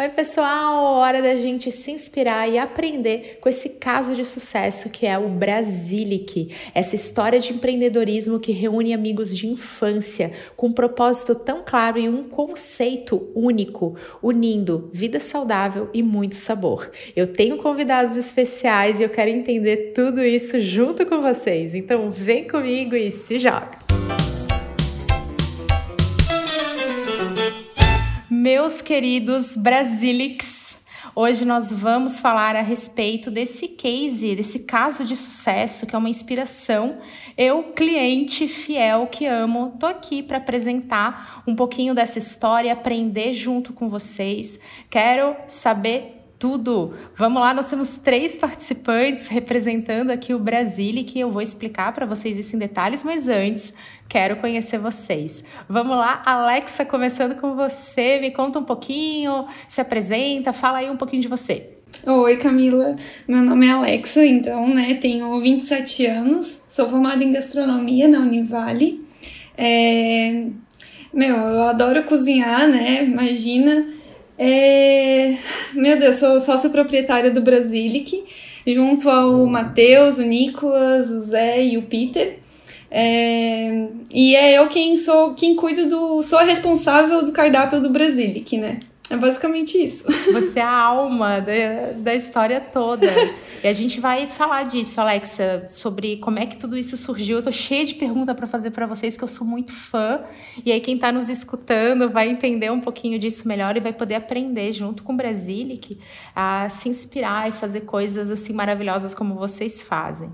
Oi, pessoal! Hora da gente se inspirar e aprender com esse caso de sucesso que é o Brasilic, essa história de empreendedorismo que reúne amigos de infância com um propósito tão claro e um conceito único, unindo vida saudável e muito sabor. Eu tenho convidados especiais e eu quero entender tudo isso junto com vocês, então vem comigo e se joga! Meus queridos Brasilics, hoje nós vamos falar a respeito desse case, desse caso de sucesso que é uma inspiração. Eu, cliente fiel que amo, tô aqui para apresentar um pouquinho dessa história, aprender junto com vocês. Quero saber tudo. Vamos lá, nós temos três participantes representando aqui o Brasília, que eu vou explicar para vocês isso em detalhes, mas antes quero conhecer vocês. Vamos lá, Alexa, começando com você, me conta um pouquinho, se apresenta, fala aí um pouquinho de você. Oi, Camila. Meu nome é Alexa, então, né, tenho 27 anos, sou formada em gastronomia na Univale. É... Meu, eu adoro cozinhar, né? Imagina. É... Meu Deus, sou sócia proprietária do Brasilic, junto ao Matheus, o Nicolas, o Zé e o Peter. É... E é eu quem sou quem cuido do. sou a responsável do cardápio do Brasilic, né? É basicamente isso. Você é a alma da, da história toda. E a gente vai falar disso, Alexa, sobre como é que tudo isso surgiu. Eu tô cheia de perguntas para fazer para vocês, que eu sou muito fã. E aí, quem está nos escutando vai entender um pouquinho disso melhor e vai poder aprender, junto com o Brasilic, a se inspirar e fazer coisas assim maravilhosas como vocês fazem.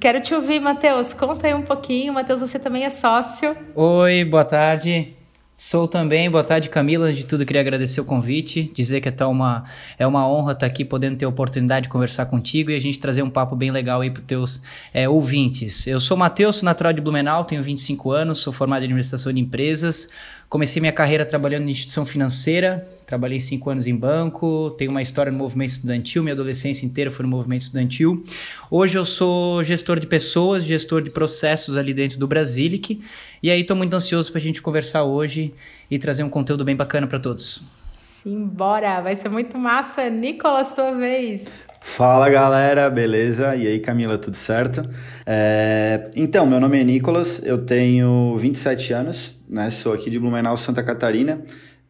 Quero te ouvir, Matheus. Conta aí um pouquinho. Matheus, você também é sócio. Oi, boa tarde. Sou também, boa tarde Camila, de tudo queria agradecer o convite, dizer que é, tá uma, é uma honra estar tá aqui podendo ter a oportunidade de conversar contigo e a gente trazer um papo bem legal aí para os teus é, ouvintes. Eu sou Matheus, sou natural de Blumenau, tenho 25 anos, sou formado em administração de empresas, comecei minha carreira trabalhando em instituição financeira, Trabalhei cinco anos em banco, tenho uma história no movimento estudantil, minha adolescência inteira foi no movimento estudantil. Hoje eu sou gestor de pessoas, gestor de processos ali dentro do Brasilic. E aí estou muito ansioso para a gente conversar hoje e trazer um conteúdo bem bacana para todos. Simbora, vai ser muito massa. Nicolas, tua vez. Fala galera, beleza? E aí Camila, tudo certo? É... Então, meu nome é Nicolas, eu tenho 27 anos, né? sou aqui de Blumenau, Santa Catarina.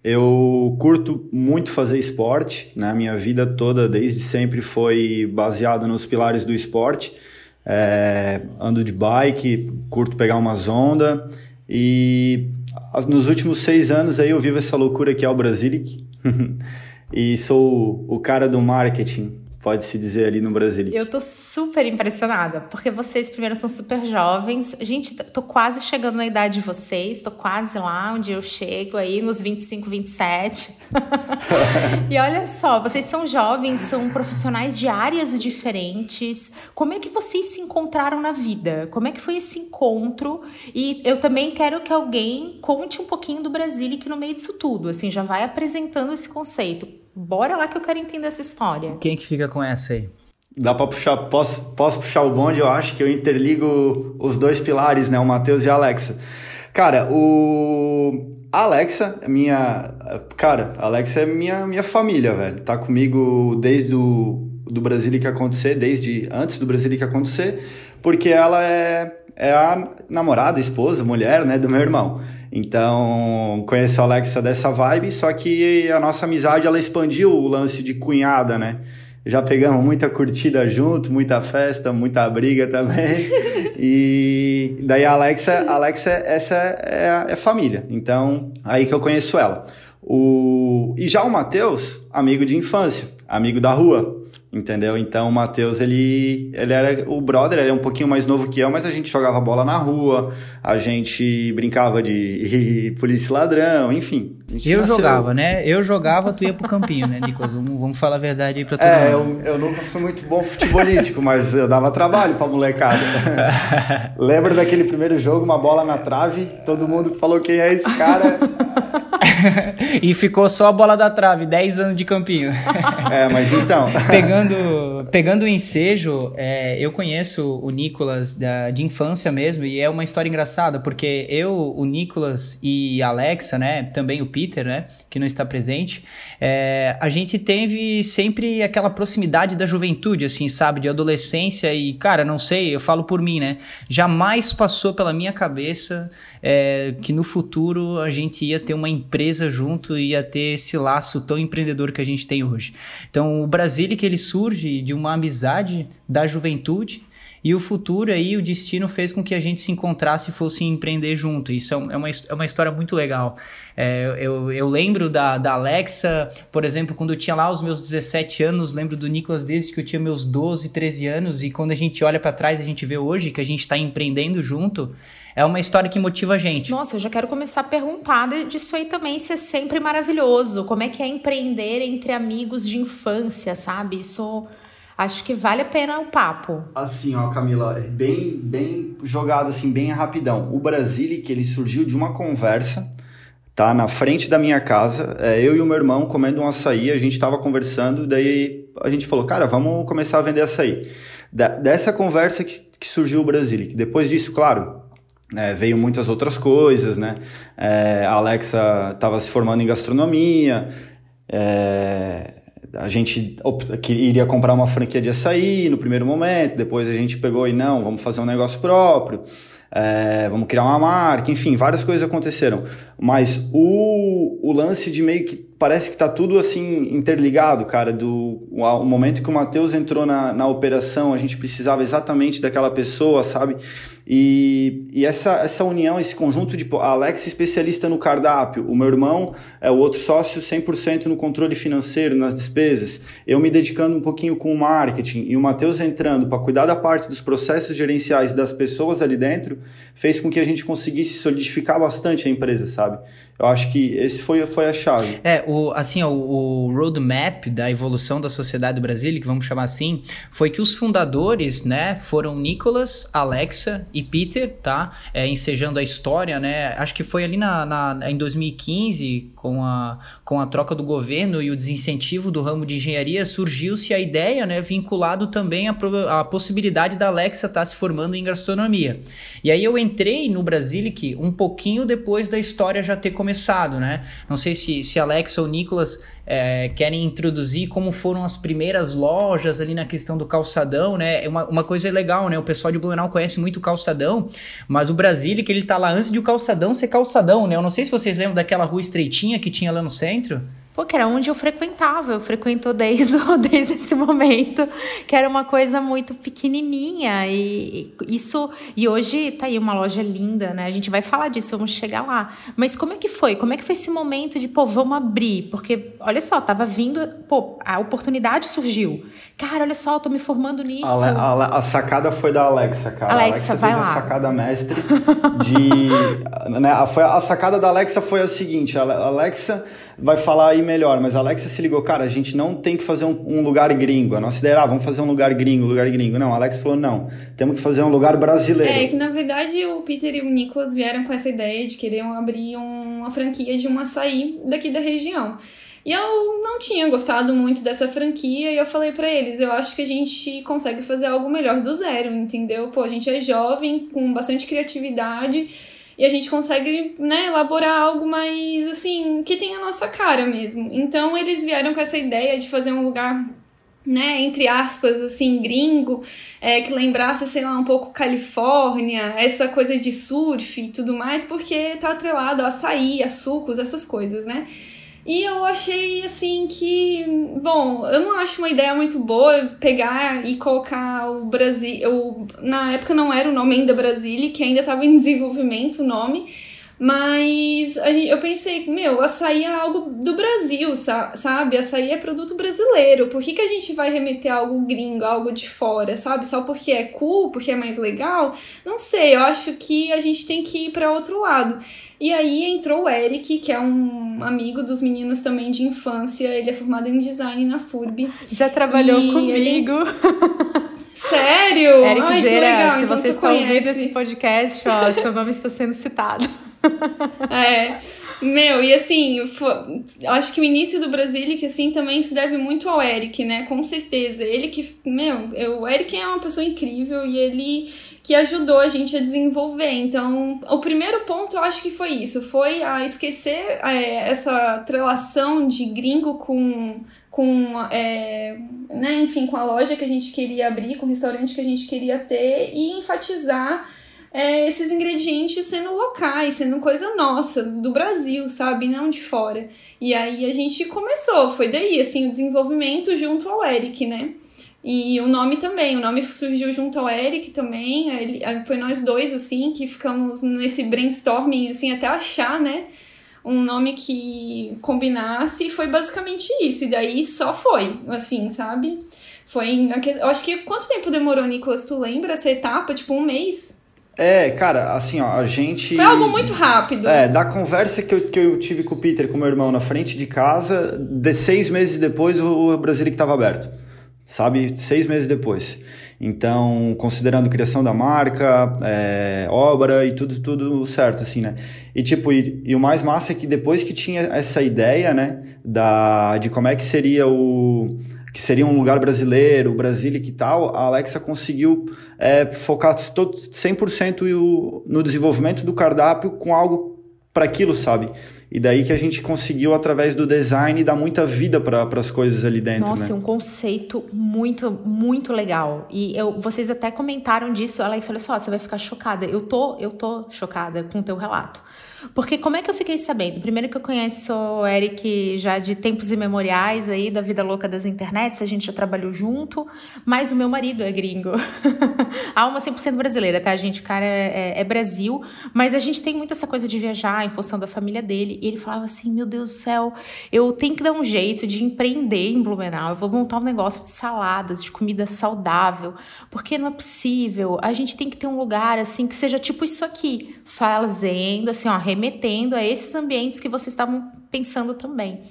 Eu curto muito fazer esporte, né? Minha vida toda, desde sempre, foi baseada nos pilares do esporte. É, ando de bike, curto pegar umas ondas e nos últimos seis anos aí eu vivo essa loucura que é o Brasilic e sou o cara do marketing pode-se dizer ali no Brasil. Eu tô super impressionada, porque vocês primeiro são super jovens. Gente, tô quase chegando na idade de vocês, tô quase lá onde eu chego aí, nos 25, 27. e olha só, vocês são jovens, são profissionais de áreas diferentes. Como é que vocês se encontraram na vida? Como é que foi esse encontro? E eu também quero que alguém conte um pouquinho do Brasil que no meio disso tudo, assim, já vai apresentando esse conceito Bora lá que eu quero entender essa história. Quem que fica com essa aí? Dá pra puxar, posso, posso puxar o bonde, eu acho que eu interligo os dois pilares, né? O Matheus e a Alexa. Cara, o. Alexa, é minha. Cara, Alexa é minha, minha família, velho. Tá comigo desde o do Brasil que acontecer, desde antes do Brasil que acontecer, porque ela é, é a namorada, esposa, mulher, né, do meu irmão. Então, conheço a Alexa dessa vibe, só que a nossa amizade ela expandiu o lance de cunhada, né? Já pegamos muita curtida junto, muita festa, muita briga também. e daí a Alexa, a Alexa essa é, é família. Então, aí que eu conheço ela. O... E já o Matheus, amigo de infância, amigo da rua. Entendeu? Então o Matheus, ele, ele era o brother, ele é um pouquinho mais novo que eu, mas a gente jogava bola na rua, a gente brincava de polícia ladrão, enfim. Eu nasceu... jogava, né? Eu jogava, tu ia pro campinho, né, Nicolas? Vamos, vamos falar a verdade aí pra todo é, mundo. É, eu, eu nunca fui muito bom futebolístico, mas eu dava trabalho pra molecada. Lembra daquele primeiro jogo, uma bola na trave, todo mundo falou quem é esse cara. e ficou só a bola da trave, 10 anos de campinho. é, mas então. pegando, pegando o ensejo, é, eu conheço o Nicolas da, de infância mesmo, e é uma história engraçada, porque eu, o Nicolas e a Alexa, né, também o Peter, né, que não está presente, é, a gente teve sempre aquela proximidade da juventude, assim, sabe, de adolescência e, cara, não sei, eu falo por mim, né, jamais passou pela minha cabeça é, que no futuro a gente ia ter uma empresa junto e ia ter esse laço tão empreendedor que a gente tem hoje. Então, o Brasília que ele surge de uma amizade da juventude e o futuro aí, o destino fez com que a gente se encontrasse e fosse empreender junto. Isso é, é uma, é uma história muito legal. É, eu, eu lembro da, da Alexa, por exemplo, quando eu tinha lá os meus 17 anos, lembro do Nicolas desde que eu tinha meus 12, 13 anos, e quando a gente olha para trás, a gente vê hoje que a gente está empreendendo junto. É uma história que motiva a gente. Nossa, eu já quero começar a perguntar disso aí também, se é sempre maravilhoso. Como é que é empreender entre amigos de infância, sabe? Isso Acho que vale a pena o papo. Assim, ó, Camila, é bem, bem jogado, assim, bem rapidão. O Brasília, que ele surgiu de uma conversa, tá? Na frente da minha casa, é, eu e o meu irmão comendo um açaí, a gente tava conversando, daí a gente falou, cara, vamos começar a vender açaí. Da, dessa conversa que, que surgiu o Brasília, que depois disso, claro, é, veio muitas outras coisas, né? É, a Alexa estava se formando em gastronomia, é, a gente iria comprar uma franquia de açaí no primeiro momento, depois a gente pegou e não, vamos fazer um negócio próprio, é, vamos criar uma marca, enfim, várias coisas aconteceram. Mas o, o lance de meio que parece que tá tudo assim interligado, cara, do o momento que o Matheus entrou na, na operação, a gente precisava exatamente daquela pessoa, sabe? E, e essa, essa união, esse conjunto de. Alex, especialista no cardápio, o meu irmão é o outro sócio 100% no controle financeiro, nas despesas, eu me dedicando um pouquinho com o marketing e o Matheus entrando para cuidar da parte dos processos gerenciais das pessoas ali dentro, fez com que a gente conseguisse solidificar bastante a empresa, sabe? Eu acho que esse foi, foi a chave. É, o, assim, o, o roadmap da evolução da sociedade do Brasil, que vamos chamar assim, foi que os fundadores, né, foram Nicolas, Alexa e Peter, tá? É, ensejando a história, né? Acho que foi ali na, na, em 2015, com a, com a troca do governo e o desincentivo do ramo de engenharia, surgiu-se a ideia, né, vinculado também à, a possibilidade da Alexa estar tá se formando em gastronomia. E aí eu entrei no Brasilic um pouquinho depois da história já ter começado, né? Não sei se, se Alexa ou Nicolas é, querem introduzir como foram as primeiras lojas ali na questão do calçadão, né? É uma, uma coisa legal, né? O pessoal de Blumenau conhece muito o calçadão, mas o Brasília, que ele tá lá antes de o calçadão ser calçadão, né? Eu não sei se vocês lembram daquela rua estreitinha que tinha lá no centro. Pô, que era onde eu frequentava, eu frequento desde, desde esse momento, que era uma coisa muito pequenininha e isso e hoje tá aí uma loja linda, né? A gente vai falar disso, vamos chegar lá. Mas como é que foi? Como é que foi esse momento de, pô, vamos abrir? Porque olha só, tava vindo, pô, a oportunidade surgiu. Cara, olha só, eu tô me formando nisso. A, a, a sacada foi da Alexa, cara. Alexa, Alexa vai lá. a sacada mestre de, né, foi, a sacada da Alexa foi a seguinte, a Alexa vai falar aí melhor, mas a Alexa se ligou, cara, a gente não tem que fazer um, um lugar gringo. A nossa ideia era, ah, vamos fazer um lugar gringo, lugar gringo. Não, a Alexa falou, não, temos que fazer um lugar brasileiro. É, que na verdade o Peter e o Nicholas vieram com essa ideia de querer abrir uma franquia de um açaí daqui da região. E eu não tinha gostado muito dessa franquia e eu falei para eles, eu acho que a gente consegue fazer algo melhor do zero, entendeu? Pô, a gente é jovem, com bastante criatividade e a gente consegue, né, elaborar algo mais, assim, que tenha a nossa cara mesmo. Então, eles vieram com essa ideia de fazer um lugar, né, entre aspas, assim, gringo, é, que lembrasse, sei lá, um pouco Califórnia, essa coisa de surf e tudo mais, porque tá atrelado a açaí, a sucos, essas coisas, né? E eu achei assim que, bom, eu não acho uma ideia muito boa pegar e colocar o Brasil. Na época não era o nome ainda Brasília, que ainda estava em desenvolvimento o nome. Mas gente, eu pensei, meu, açaí é algo do Brasil, sabe? Açaí é produto brasileiro. Por que, que a gente vai remeter algo gringo, algo de fora, sabe? Só porque é cool, porque é mais legal? Não sei, eu acho que a gente tem que ir para outro lado. E aí entrou o Eric, que é um amigo dos meninos também de infância. Ele é formado em design na FURB. Já trabalhou comigo. Ele... Sério? Eric Ai, Zera, se então você está ouvindo esse podcast, ó, seu nome está sendo citado. É. Meu, e assim, acho que o início do Brasilic, assim, também se deve muito ao Eric, né? Com certeza. Ele que, meu, o Eric é uma pessoa incrível e ele que ajudou a gente a desenvolver. Então, o primeiro ponto eu acho que foi isso, foi a esquecer é, essa relação de gringo com com, é, né, enfim, com a loja que a gente queria abrir, com o restaurante que a gente queria ter e enfatizar é, esses ingredientes sendo locais, sendo coisa nossa, do Brasil, sabe? Não de fora. E aí a gente começou, foi daí, assim, o desenvolvimento junto ao Eric, né? E o nome também, o nome surgiu junto ao Eric também, ele, foi nós dois, assim, que ficamos nesse brainstorming, assim, até achar, né? Um nome que combinasse, e foi basicamente isso. E daí só foi, assim, sabe? Foi. Eu acho que quanto tempo demorou, Nicolas? Tu lembra essa etapa? Tipo, um mês? É, cara, assim, ó, a gente. Foi algo muito rápido. É, da conversa que eu, que eu tive com o Peter, com meu irmão, na frente de casa, de seis meses depois o Brasília estava aberto. Sabe? Seis meses depois. Então, considerando criação da marca, é, obra e tudo, tudo certo, assim, né? E tipo, e, e, o mais massa é que depois que tinha essa ideia, né, da, de como é que seria o que seria um lugar brasileiro, Brasília e tal, a Alexa conseguiu é, focar todo, 100% no desenvolvimento do cardápio com algo para aquilo, sabe? E daí que a gente conseguiu, através do design, dar muita vida para as coisas ali dentro. Nossa, né? um conceito muito, muito legal. E eu, vocês até comentaram disso, Alex, olha só, você vai ficar chocada. Eu tô, eu tô chocada com o teu relato. Porque como é que eu fiquei sabendo? Primeiro que eu conheço o Eric já de tempos imemoriais aí, da vida louca das internets, a gente já trabalhou junto, mas o meu marido é gringo. Alma 100% brasileira, tá, gente? O cara é, é, é, Brasil, mas a gente tem muito essa coisa de viajar em função da família dele. E ele falava assim: meu Deus do céu, eu tenho que dar um jeito de empreender em Blumenau, eu vou montar um negócio de saladas, de comida saudável, porque não é possível. A gente tem que ter um lugar assim que seja tipo isso aqui, fazendo assim, ó, remetendo a esses ambientes que vocês estavam pensando também.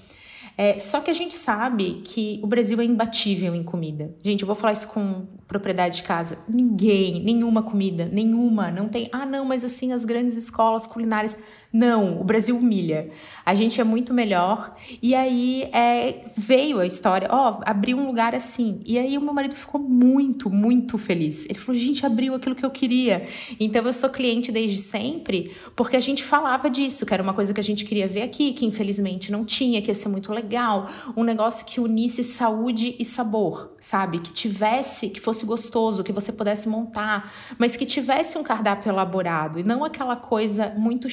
É, só que a gente sabe que o Brasil é imbatível em comida. Gente, eu vou falar isso com propriedade de casa. Ninguém, nenhuma comida, nenhuma, não tem. Ah, não, mas assim, as grandes escolas culinárias. Não, o Brasil humilha. A gente é muito melhor. E aí é, veio a história, ó, oh, abriu um lugar assim. E aí o meu marido ficou muito, muito feliz. Ele falou, gente, abriu aquilo que eu queria. Então eu sou cliente desde sempre, porque a gente falava disso, que era uma coisa que a gente queria ver aqui, que infelizmente não tinha, que ia ser muito legal. Um negócio que unisse saúde e sabor, sabe? Que tivesse, que fosse gostoso, que você pudesse montar, mas que tivesse um cardápio elaborado e não aquela coisa muito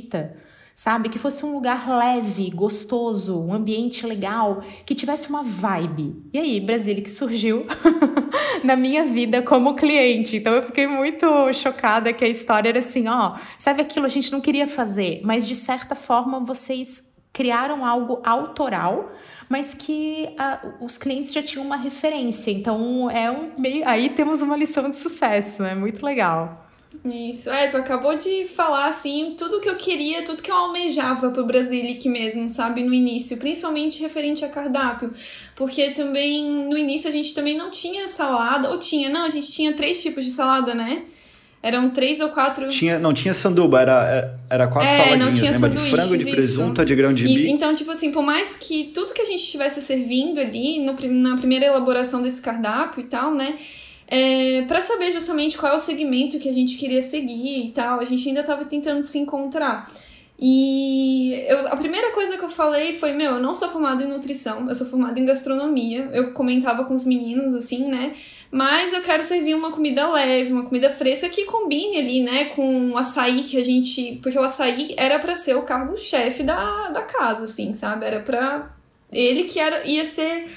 xiita sabe? Que fosse um lugar leve, gostoso, um ambiente legal, que tivesse uma vibe. E aí, Brasília que surgiu na minha vida como cliente. Então eu fiquei muito chocada que a história era assim, ó, sabe aquilo a gente não queria fazer, mas de certa forma vocês criaram algo autoral, mas que a, os clientes já tinham uma referência. Então é um meio aí temos uma lição de sucesso, é né? muito legal. Isso, é, tu acabou de falar, assim, tudo que eu queria, tudo que eu almejava pro Brasilic mesmo, sabe, no início, principalmente referente a cardápio, porque também, no início a gente também não tinha salada, ou tinha, não, a gente tinha três tipos de salada, né? Eram três ou quatro. Tinha, não tinha sanduba, era, era quatro é, saladinhas. Não tinha lembra? de frango, de presunto, de grão de bico. Então, tipo assim, por mais que tudo que a gente estivesse servindo ali no, na primeira elaboração desse cardápio e tal, né? É, para saber justamente qual é o segmento que a gente queria seguir e tal. A gente ainda estava tentando se encontrar. E eu, a primeira coisa que eu falei foi: Meu, eu não sou formada em nutrição, eu sou formada em gastronomia. Eu comentava com os meninos assim, né? Mas eu quero servir uma comida leve, uma comida fresca que combine ali, né, com o açaí que a gente. Porque o açaí era para ser o cargo-chefe da, da casa, assim, sabe? Era pra. Ele que era, ia ser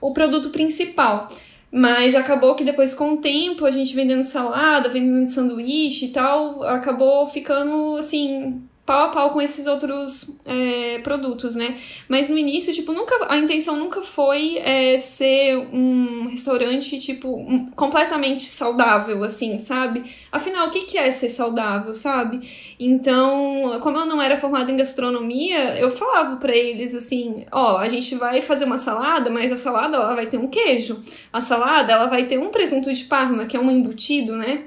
o produto principal. Mas acabou que depois, com o tempo, a gente vendendo salada, vendendo sanduíche e tal, acabou ficando assim, pau a pau com esses outros é, produtos, né? Mas no início, tipo, nunca a intenção nunca foi é, ser um restaurante, tipo, um, completamente saudável, assim, sabe? Afinal, o que, que é ser saudável, sabe? Então, como eu não era formada em gastronomia, eu falava para eles assim, ó, a gente vai fazer uma salada, mas a salada ela vai ter um queijo. A salada ela vai ter um presunto de parma, que é um embutido, né?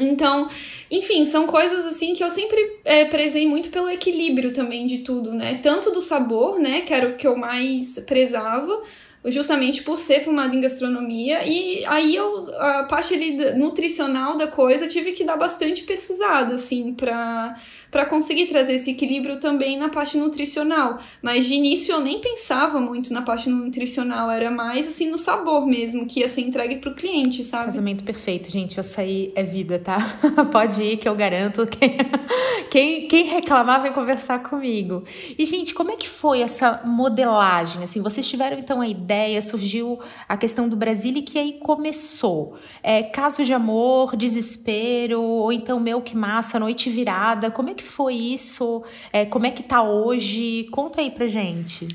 Então, enfim, são coisas assim que eu sempre é, prezei muito pelo equilíbrio também de tudo, né? Tanto do sabor, né, que era o que eu mais prezava, justamente por ser formada em gastronomia. E aí eu, a parte ali nutricional da coisa, eu tive que dar bastante pesquisada, assim, pra, pra conseguir trazer esse equilíbrio também na parte nutricional. Mas de início eu nem pensava muito na parte nutricional, era mais assim no sabor mesmo, que ia ser entregue pro cliente, sabe? Casamento perfeito, gente. Açaí é vida, tá? Pode ir que eu garanto. Quem, quem, quem reclamar vem conversar comigo. E, gente, como é que foi essa modelagem? Assim, vocês tiveram então a ideia, surgiu a questão do Brasil e que aí começou. É, caso de amor, desespero, ou então meu que massa, noite virada. Como é que foi isso? É, como é que tá hoje? Conta aí pra gente.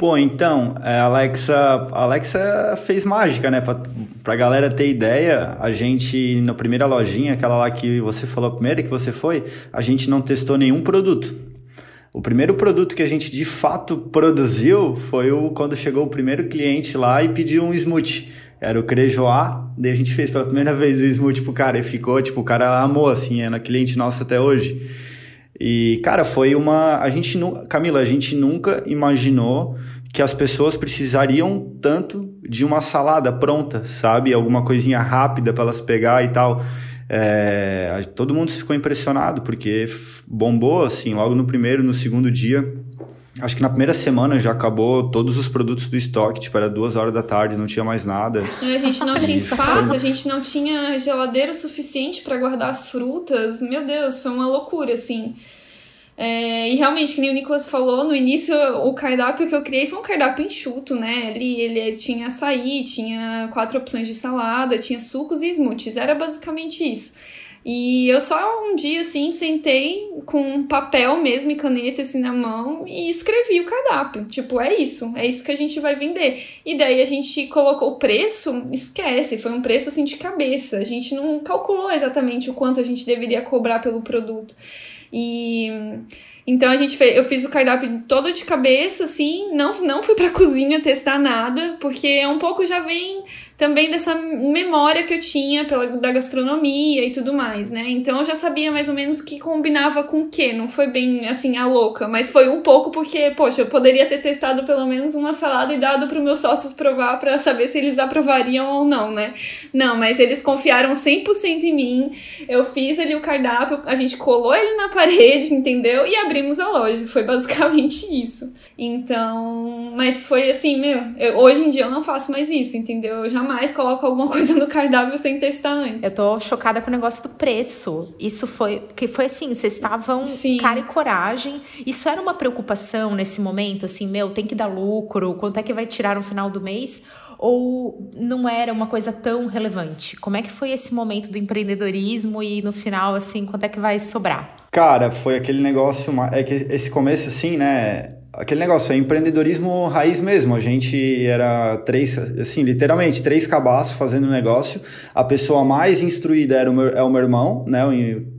Pô, então, a é, Alexa, Alexa fez mágica, né? Pra, pra galera ter ideia, a gente, na primeira lojinha, aquela lá que você falou, a primeira que você foi, a gente não testou nenhum produto. O primeiro produto que a gente de fato produziu foi o quando chegou o primeiro cliente lá e pediu um smoothie. Era o Crejoá, daí a gente fez pela primeira vez o smoothie pro cara e ficou, tipo, o cara amou, assim, é cliente nosso até hoje. E, cara, foi uma. A gente não. Camila, a gente nunca imaginou que as pessoas precisariam tanto de uma salada pronta, sabe? Alguma coisinha rápida para elas pegar e tal. É, todo mundo ficou impressionado, porque bombou, assim, logo no primeiro, no segundo dia. Acho que na primeira semana já acabou todos os produtos do estoque, tipo, era duas horas da tarde, não tinha mais nada. A gente não tinha espaço, a gente não tinha geladeira suficiente para guardar as frutas. Meu Deus, foi uma loucura, assim. É, e realmente, que nem o Nicolas falou, no início o cardápio que eu criei foi um cardápio enxuto, né? Ele, ele tinha açaí, tinha quatro opções de salada, tinha sucos e smoothies, era basicamente isso. E eu só um dia, assim, sentei com papel mesmo e caneta, assim, na mão e escrevi o cardápio. Tipo, é isso, é isso que a gente vai vender. E daí a gente colocou o preço, esquece, foi um preço, assim, de cabeça. A gente não calculou exatamente o quanto a gente deveria cobrar pelo produto. E então a gente fez, eu fiz o cardápio todo de cabeça, assim, não, não fui pra cozinha testar nada, porque é um pouco já vem também dessa memória que eu tinha pela, da gastronomia e tudo mais, né? Então eu já sabia mais ou menos o que combinava com o que, não foi bem assim a louca, mas foi um pouco porque, poxa, eu poderia ter testado pelo menos uma salada e dado para meus sócios provar para saber se eles aprovariam ou não, né? Não, mas eles confiaram 100% em mim. Eu fiz ali o cardápio, a gente colou ele na parede, entendeu? E abrimos a loja. Foi basicamente isso. Então, mas foi assim, meu, eu, hoje em dia eu não faço mais isso, entendeu? Eu jamais coloco alguma coisa no cardápio sem testar antes. Eu tô chocada com o negócio do preço. Isso foi, que foi assim, vocês estavam Sim. cara e coragem. Isso era uma preocupação nesse momento, assim, meu, tem que dar lucro, quanto é que vai tirar no final do mês? Ou não era uma coisa tão relevante? Como é que foi esse momento do empreendedorismo e no final, assim, quanto é que vai sobrar? Cara, foi aquele negócio, é que esse começo assim, né, aquele negócio, é empreendedorismo raiz mesmo. A gente era três, assim, literalmente, três cabaços fazendo negócio. A pessoa mais instruída era o meu, é o meu irmão, né?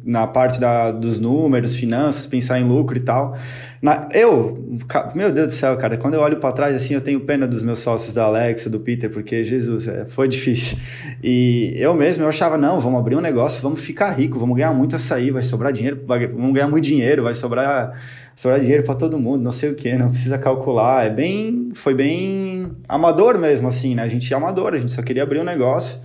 Na parte da, dos números, finanças, pensar em lucro e tal. Na, eu, meu Deus do céu, cara, quando eu olho para trás, assim, eu tenho pena dos meus sócios, da Alexa, do Peter, porque, Jesus, é, foi difícil. E eu mesmo, eu achava, não, vamos abrir um negócio, vamos ficar rico, vamos ganhar muito açaí, vai sobrar dinheiro, vai, vamos ganhar muito dinheiro, vai sobrar sobrar dinheiro para todo mundo, não sei o que, não precisa calcular. É bem, foi bem amador mesmo, assim, né? A gente é amador, a gente só queria abrir um negócio.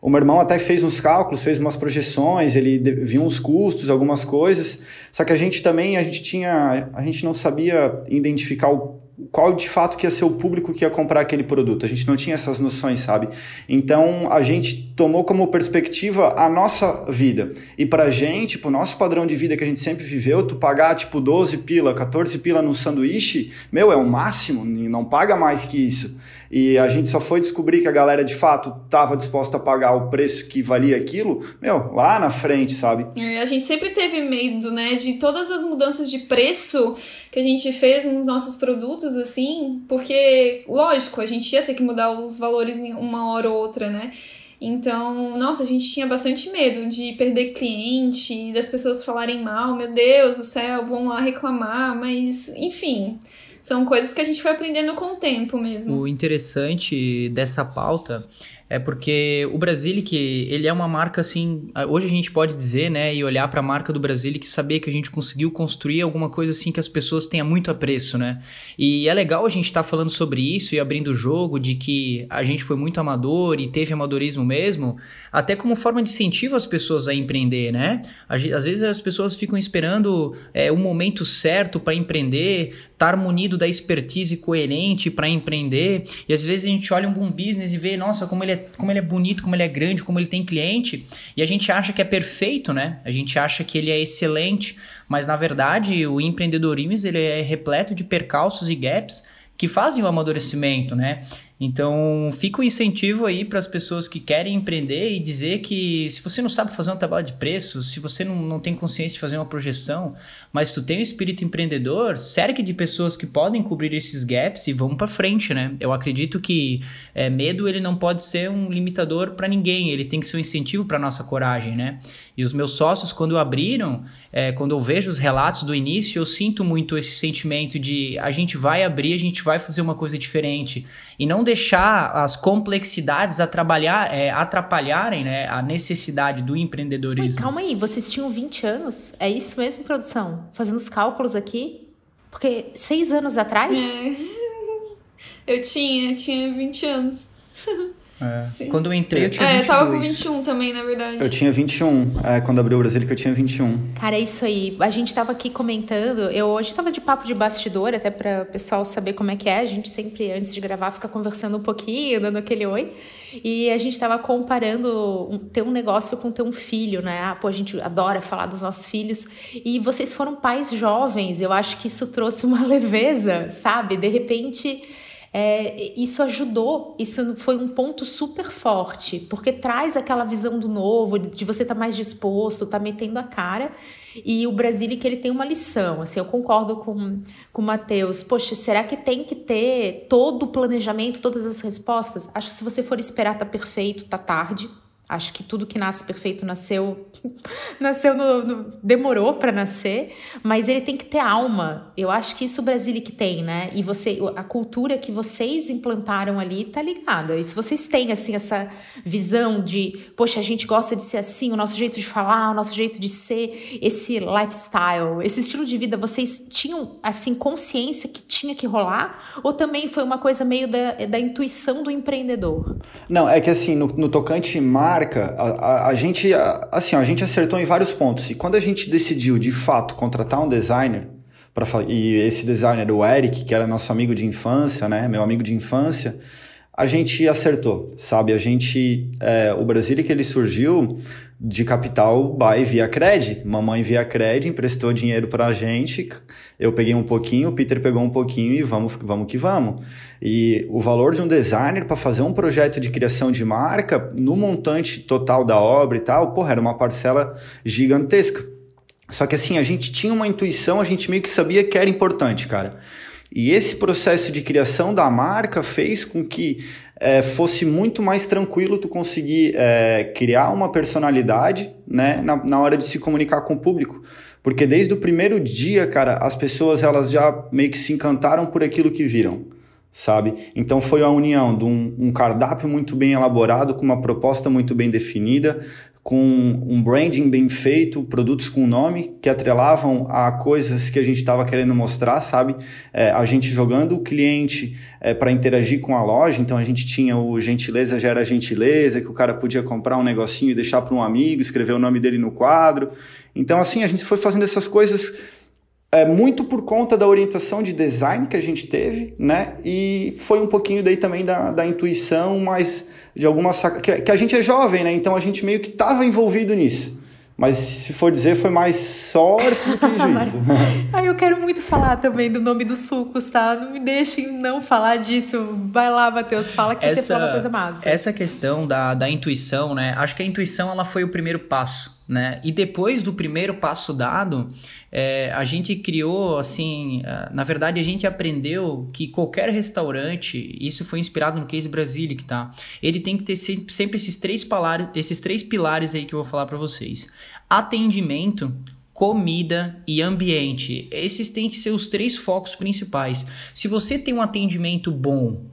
O meu irmão até fez uns cálculos, fez umas projeções, ele viu uns custos, algumas coisas. Só que a gente também, a gente tinha, a gente não sabia identificar o qual de fato que ia ser o público que ia comprar aquele produto. A gente não tinha essas noções, sabe? Então a gente tomou como perspectiva a nossa vida. E pra gente, pro nosso padrão de vida que a gente sempre viveu, tu pagar tipo 12 pila, 14 pila num sanduíche, meu, é o máximo, não paga mais que isso. E a gente só foi descobrir que a galera de fato estava disposta a pagar o preço que valia aquilo, meu, lá na frente, sabe? É, a gente sempre teve medo, né, de todas as mudanças de preço que a gente fez nos nossos produtos, assim, porque, lógico, a gente ia ter que mudar os valores em uma hora ou outra, né? Então, nossa, a gente tinha bastante medo de perder cliente, das pessoas falarem mal, meu Deus do céu, vão lá reclamar, mas enfim, são coisas que a gente foi aprendendo com o tempo mesmo. O interessante dessa pauta é porque o Brasilic, ele é uma marca assim, hoje a gente pode dizer, né, e olhar para a marca do Brasilic e saber que a gente conseguiu construir alguma coisa assim que as pessoas tenham muito apreço, né? E é legal a gente estar tá falando sobre isso e abrindo o jogo de que a gente foi muito amador e teve amadorismo mesmo, até como forma de incentivo as pessoas a empreender, né? Às vezes as pessoas ficam esperando é, o momento certo para empreender, estar tá munido da expertise coerente para empreender, e às vezes a gente olha um bom business e vê, nossa, como ele é como ele é bonito, como ele é grande, como ele tem cliente, e a gente acha que é perfeito, né? A gente acha que ele é excelente, mas na verdade o empreendedorismo ele é repleto de percalços e gaps que fazem o amadurecimento, né? Então, fica o incentivo aí para as pessoas que querem empreender e dizer que se você não sabe fazer uma tabela de preços, se você não, não tem consciência de fazer uma projeção, mas tu tem um espírito empreendedor, cerque de pessoas que podem cobrir esses gaps e vamos para frente, né? Eu acredito que é, medo ele não pode ser um limitador para ninguém, ele tem que ser um incentivo para nossa coragem, né? E os meus sócios, quando abriram, é, quando eu vejo os relatos do início, eu sinto muito esse sentimento de a gente vai abrir, a gente vai fazer uma coisa diferente e não deixar as complexidades atrapalhar, é, atrapalharem né, a necessidade do empreendedorismo. calma aí, vocês tinham 20 anos? É isso mesmo, produção? Fazendo os cálculos aqui? Porque seis anos atrás? É. Eu tinha, tinha 20 anos. É. Quando eu entrei, eu tinha é, 22. eu tava com 21 também, na verdade. Eu tinha 21, é, quando abriu o Brasil, que eu tinha 21. Cara, é isso aí. A gente tava aqui comentando, eu hoje tava de papo de bastidor, até para o pessoal saber como é que é. A gente sempre, antes de gravar, fica conversando um pouquinho, dando aquele oi. E a gente tava comparando um, ter um negócio com ter um filho, né? Ah, pô, a gente adora falar dos nossos filhos. E vocês foram pais jovens, eu acho que isso trouxe uma leveza, sabe? De repente é, isso ajudou, isso foi um ponto super forte, porque traz aquela visão do novo, de você estar tá mais disposto, tá metendo a cara. E o Brasília que ele tem uma lição, assim, eu concordo com, com o Matheus. Poxa, será que tem que ter todo o planejamento, todas as respostas? Acho que se você for esperar tá perfeito, tá tarde. Acho que tudo que nasce perfeito nasceu nasceu no, no demorou para nascer, mas ele tem que ter alma. Eu acho que isso o Brasília que tem, né? E você a cultura que vocês implantaram ali tá ligada. E se vocês têm assim essa visão de, poxa, a gente gosta de ser assim, o nosso jeito de falar, o nosso jeito de ser, esse lifestyle, esse estilo de vida, vocês tinham assim consciência que tinha que rolar ou também foi uma coisa meio da, da intuição do empreendedor? Não, é que assim, no, no tocante mar marca, a, a, a gente, a, assim, a gente acertou em vários pontos. E quando a gente decidiu, de fato, contratar um designer, pra, e esse designer, o Eric, que era nosso amigo de infância, né, meu amigo de infância, a gente acertou, sabe? A gente, é, o Brasília que ele surgiu de capital by Via Cred. Mamãe Via Cred emprestou dinheiro para a gente, eu peguei um pouquinho, o Peter pegou um pouquinho e vamos, vamos que vamos. E o valor de um designer para fazer um projeto de criação de marca, no montante total da obra e tal, porra, era uma parcela gigantesca. Só que assim, a gente tinha uma intuição, a gente meio que sabia que era importante, cara. E esse processo de criação da marca fez com que é, fosse muito mais tranquilo tu conseguir é, criar uma personalidade né, na, na hora de se comunicar com o público. Porque desde o primeiro dia, cara, as pessoas elas já meio que se encantaram por aquilo que viram, sabe? Então foi a união de um, um cardápio muito bem elaborado, com uma proposta muito bem definida, com um branding bem feito, produtos com nome que atrelavam a coisas que a gente estava querendo mostrar, sabe? É, a gente jogando o cliente é, para interagir com a loja, então a gente tinha o gentileza gera gentileza, que o cara podia comprar um negocinho e deixar para um amigo, escrever o nome dele no quadro. Então, assim, a gente foi fazendo essas coisas é, muito por conta da orientação de design que a gente teve, né? E foi um pouquinho daí também da, da intuição, mas de alguma saca... que, que a gente é jovem, né? Então a gente meio que estava envolvido nisso. Mas se for dizer, foi mais sorte do que juízo. Aí eu quero muito falar também do nome dos sucos, tá? Não me deixem não falar disso. Vai lá, Matheus, fala que essa, você fala uma coisa massa. Essa questão da, da intuição, né? Acho que a intuição ela foi o primeiro passo, né? E depois do primeiro passo dado, é, a gente criou, assim, na verdade a gente aprendeu que qualquer restaurante, isso foi inspirado no Case Brasilic, tá? Ele tem que ter sempre esses três pilares, esses três pilares aí que eu vou falar para vocês. Atendimento, comida e ambiente. Esses têm que ser os três focos principais. Se você tem um atendimento bom,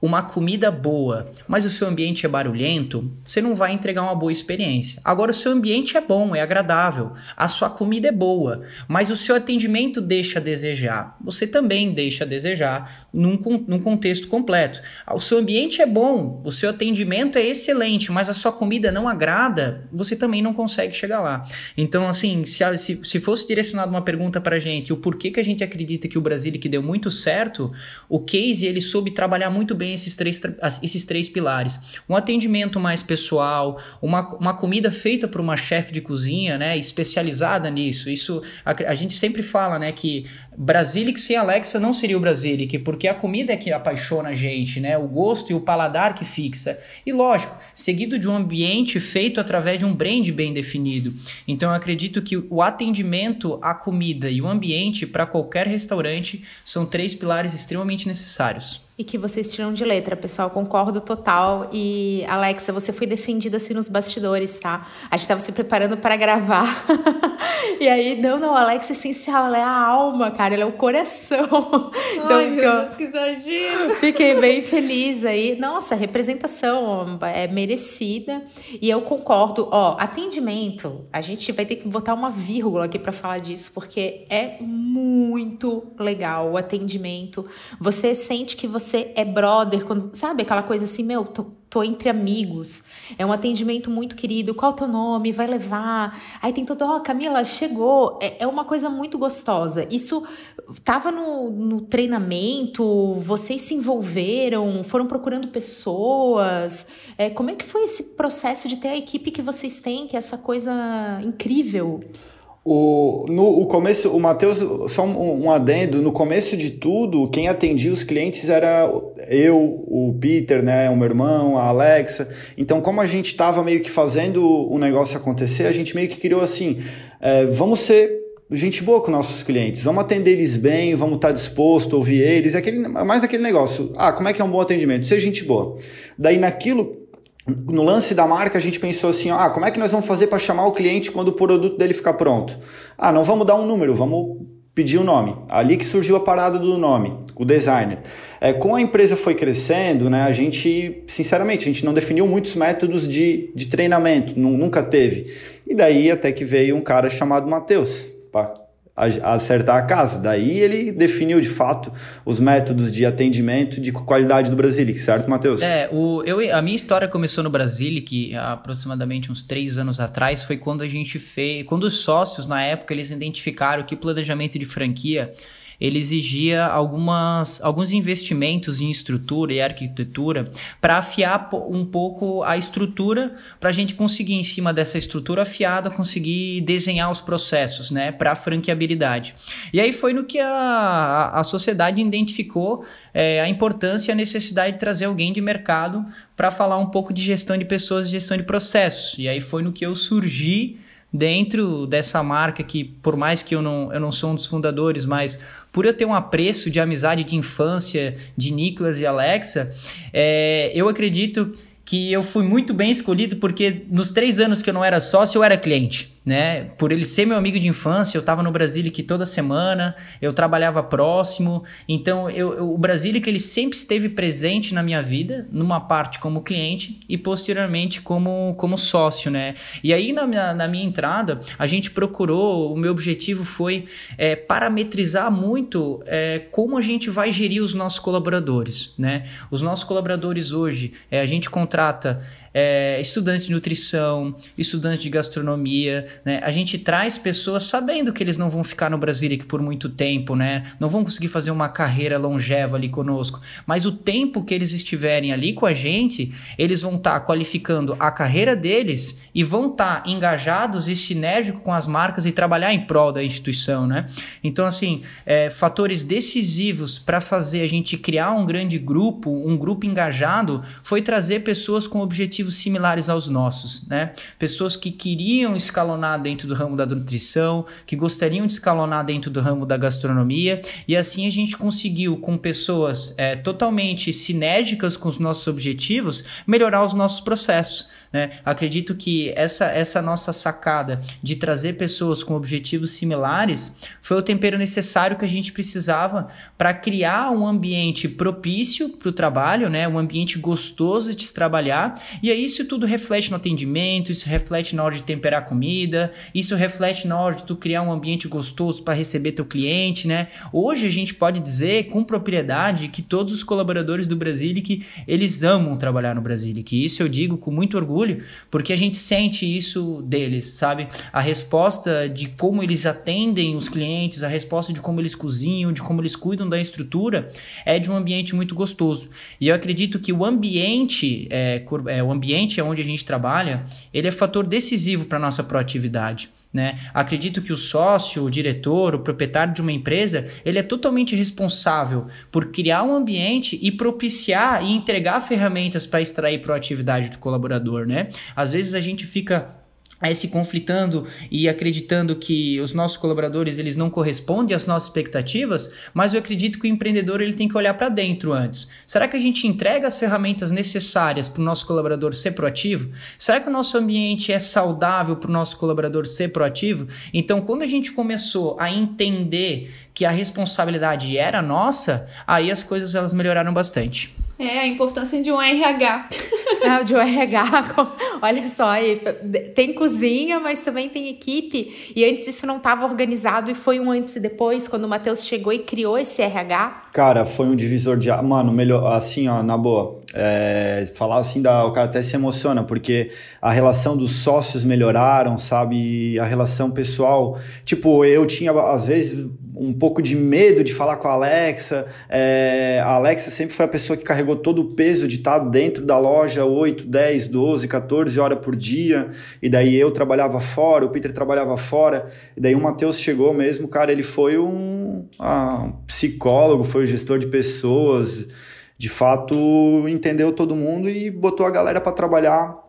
uma comida boa, mas o seu ambiente é barulhento, você não vai entregar uma boa experiência. Agora, o seu ambiente é bom, é agradável, a sua comida é boa, mas o seu atendimento deixa a desejar. Você também deixa a desejar num, num contexto completo. O seu ambiente é bom, o seu atendimento é excelente, mas a sua comida não agrada, você também não consegue chegar lá. Então, assim, se, se, se fosse direcionado uma pergunta para a gente, o porquê que a gente acredita que o Brasil que deu muito certo, o case ele soube trabalhar muito bem esses três, esses três pilares. Um atendimento mais pessoal, uma, uma comida feita por uma chefe de cozinha, né, especializada nisso. Isso a, a gente sempre fala, né, que Brasilic sem Alexa não seria o Brasilic, porque a comida é que apaixona a gente, né, o gosto e o paladar que fixa. E lógico, seguido de um ambiente feito através de um brand bem definido. Então eu acredito que o atendimento à comida e o ambiente para qualquer restaurante são três pilares extremamente necessários e que vocês tiram de letra, pessoal. Concordo total. E, Alexa, você foi defendida assim nos bastidores, tá? A gente tava se preparando para gravar. e aí, não, não, Alexa é essencial, ela é a alma, cara, ela é o coração. então, Ai, meu Deus, que exagero! Fiquei bem feliz aí. Nossa, representação é merecida. E eu concordo. Ó, atendimento, a gente vai ter que botar uma vírgula aqui para falar disso, porque é muito legal o atendimento. Você sente que você você é brother, quando, sabe aquela coisa assim, meu, tô, tô entre amigos. É um atendimento muito querido. Qual o teu nome? Vai levar. Aí tem todo, ó, oh, Camila, chegou. É, é uma coisa muito gostosa. Isso tava no, no treinamento, vocês se envolveram, foram procurando pessoas. É, como é que foi esse processo de ter a equipe que vocês têm, que é essa coisa incrível? O, no o começo, o Matheus, só um, um, adendo, no começo de tudo, quem atendia os clientes era eu, o Peter, né, o meu irmão, a Alexa. Então, como a gente estava meio que fazendo o negócio acontecer, a gente meio que criou assim, é, vamos ser gente boa com nossos clientes, vamos atender eles bem, vamos estar disposto a ouvir eles, é aquele, mais aquele negócio, ah, como é que é um bom atendimento? Ser gente boa. Daí, naquilo, no lance da marca, a gente pensou assim: ah, como é que nós vamos fazer para chamar o cliente quando o produto dele ficar pronto? Ah, não vamos dar um número, vamos pedir o um nome. Ali que surgiu a parada do nome, o designer. É, com a empresa foi crescendo, né, a gente, sinceramente, a gente não definiu muitos métodos de, de treinamento, nunca teve. E daí até que veio um cara chamado Matheus, acertar a casa. Daí ele definiu de fato os métodos de atendimento de qualidade do Brasilic, certo, Matheus? É, o, eu, a minha história começou no Brasilic aproximadamente uns três anos atrás. Foi quando a gente fez. Quando os sócios, na época, eles identificaram que planejamento de franquia ele exigia algumas, alguns investimentos em estrutura e arquitetura para afiar um pouco a estrutura, para a gente conseguir, em cima dessa estrutura afiada, conseguir desenhar os processos né, para a franqueabilidade. E aí foi no que a, a, a sociedade identificou é, a importância e a necessidade de trazer alguém de mercado para falar um pouco de gestão de pessoas e gestão de processos. E aí foi no que eu surgi dentro dessa marca que, por mais que eu não, eu não sou um dos fundadores, mas por eu ter um apreço de amizade de infância de Nicolas e Alexa, é, eu acredito que eu fui muito bem escolhido porque nos três anos que eu não era sócio, eu era cliente né? Por ele ser meu amigo de infância, eu estava no Brasília que toda semana, eu trabalhava próximo, então eu, eu, o Brasília que ele sempre esteve presente na minha vida, numa parte como cliente e posteriormente como, como sócio, né? E aí na minha, na minha entrada, a gente procurou, o meu objetivo foi é, parametrizar muito é, como a gente vai gerir os nossos colaboradores, né? Os nossos colaboradores hoje, é, a gente contrata é, estudante de nutrição, estudante de gastronomia, né? A gente traz pessoas sabendo que eles não vão ficar no Brasília por muito tempo, né? Não vão conseguir fazer uma carreira longeva ali conosco, mas o tempo que eles estiverem ali com a gente, eles vão estar tá qualificando a carreira deles e vão estar tá engajados e sinérgicos com as marcas e trabalhar em prol da instituição, né? Então, assim, é, fatores decisivos para fazer a gente criar um grande grupo, um grupo engajado, foi trazer pessoas com objetivos objetivos similares aos nossos, né? Pessoas que queriam escalonar dentro do ramo da nutrição, que gostariam de escalonar dentro do ramo da gastronomia, e assim a gente conseguiu, com pessoas é, totalmente sinérgicas com os nossos objetivos, melhorar os nossos processos. Né? Acredito que essa, essa nossa sacada de trazer pessoas com objetivos similares foi o tempero necessário que a gente precisava para criar um ambiente propício para o trabalho, né? um ambiente gostoso de se trabalhar. E aí isso tudo reflete no atendimento, isso reflete na hora de temperar comida, isso reflete na hora de tu criar um ambiente gostoso para receber teu cliente. Né? Hoje a gente pode dizer com propriedade que todos os colaboradores do Brasilic, eles amam trabalhar no Brasilic. Isso eu digo com muito orgulho, porque a gente sente isso deles, sabe? A resposta de como eles atendem os clientes, a resposta de como eles cozinham, de como eles cuidam da estrutura, é de um ambiente muito gostoso. E eu acredito que o ambiente, é, é o ambiente onde a gente trabalha, ele é fator decisivo para nossa proatividade. Né? Acredito que o sócio, o diretor, o proprietário de uma empresa, ele é totalmente responsável por criar um ambiente e propiciar e entregar ferramentas para extrair proatividade do colaborador. Né? Às vezes a gente fica aí se conflitando e acreditando que os nossos colaboradores eles não correspondem às nossas expectativas, mas eu acredito que o empreendedor ele tem que olhar para dentro antes. Será que a gente entrega as ferramentas necessárias para o nosso colaborador ser proativo? Será que o nosso ambiente é saudável para o nosso colaborador ser proativo? Então, quando a gente começou a entender que a responsabilidade era nossa, aí as coisas elas melhoraram bastante. É, a importância de um RH. É, de um RH, olha só, tem cozinha, mas também tem equipe. E antes isso não estava organizado e foi um antes e depois, quando o Matheus chegou e criou esse RH. Cara, foi um divisor de. Mano, melhor, assim, ó, na boa. É, falar assim, da, o cara até se emociona, porque a relação dos sócios melhoraram, sabe? A relação pessoal. Tipo, eu tinha, às vezes, um pouco de medo de falar com a Alexa. É, a Alexa sempre foi a pessoa que carregou todo o peso de estar dentro da loja 8, 10, 12, 14 horas por dia. E daí eu trabalhava fora, o Peter trabalhava fora. E daí o Matheus chegou mesmo, cara, ele foi um, ah, um psicólogo, foi um gestor de pessoas. De fato, entendeu todo mundo e botou a galera para trabalhar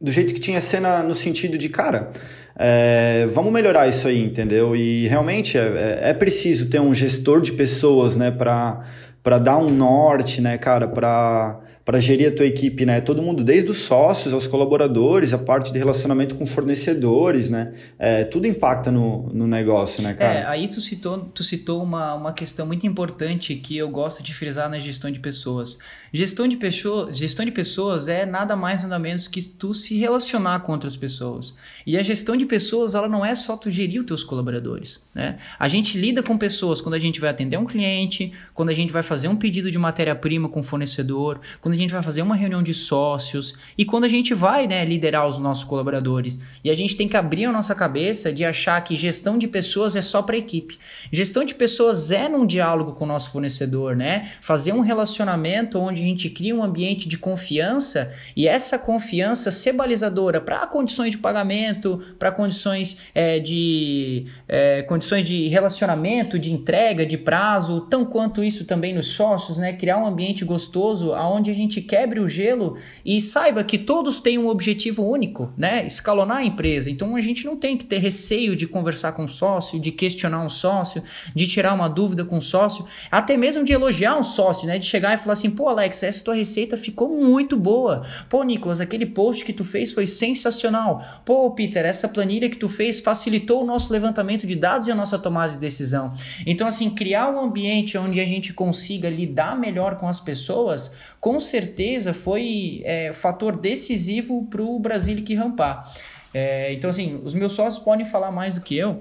do jeito que tinha cena no sentido de, cara, é, vamos melhorar isso aí, entendeu? E realmente é, é, é preciso ter um gestor de pessoas, né, para dar um norte, né, cara, para para gerir a tua equipe, né? Todo mundo, desde os sócios aos colaboradores, a parte de relacionamento com fornecedores, né? É, tudo impacta no, no negócio, né, cara? É, aí tu citou, tu citou uma, uma questão muito importante que eu gosto de frisar na gestão de pessoas. Gestão de, pessoa, gestão de pessoas é nada mais nada menos que tu se relacionar com outras pessoas. E a gestão de pessoas, ela não é só tu gerir os teus colaboradores, né? A gente lida com pessoas quando a gente vai atender um cliente, quando a gente vai fazer um pedido de matéria-prima com o fornecedor, quando quando a gente vai fazer uma reunião de sócios e quando a gente vai né, liderar os nossos colaboradores. E a gente tem que abrir a nossa cabeça de achar que gestão de pessoas é só para equipe. Gestão de pessoas é num diálogo com o nosso fornecedor, né? Fazer um relacionamento onde a gente cria um ambiente de confiança e essa confiança ser balizadora para condições de pagamento, para condições é, de é, condições de relacionamento, de entrega, de prazo, tão quanto isso também nos sócios, né? Criar um ambiente gostoso aonde a gente gente quebre o gelo e saiba que todos têm um objetivo único, né? Escalonar a empresa. Então a gente não tem que ter receio de conversar com o sócio, de questionar um sócio, de tirar uma dúvida com o sócio, até mesmo de elogiar um sócio, né? De chegar e falar assim: pô, Alex, essa tua receita ficou muito boa. Pô, Nicolas, aquele post que tu fez foi sensacional. Pô, Peter, essa planilha que tu fez facilitou o nosso levantamento de dados e a nossa tomada de decisão. Então, assim, criar um ambiente onde a gente consiga lidar melhor com as pessoas, com certeza foi é, fator decisivo para o Brasilic rampar. É, então, assim, os meus sócios podem falar mais do que eu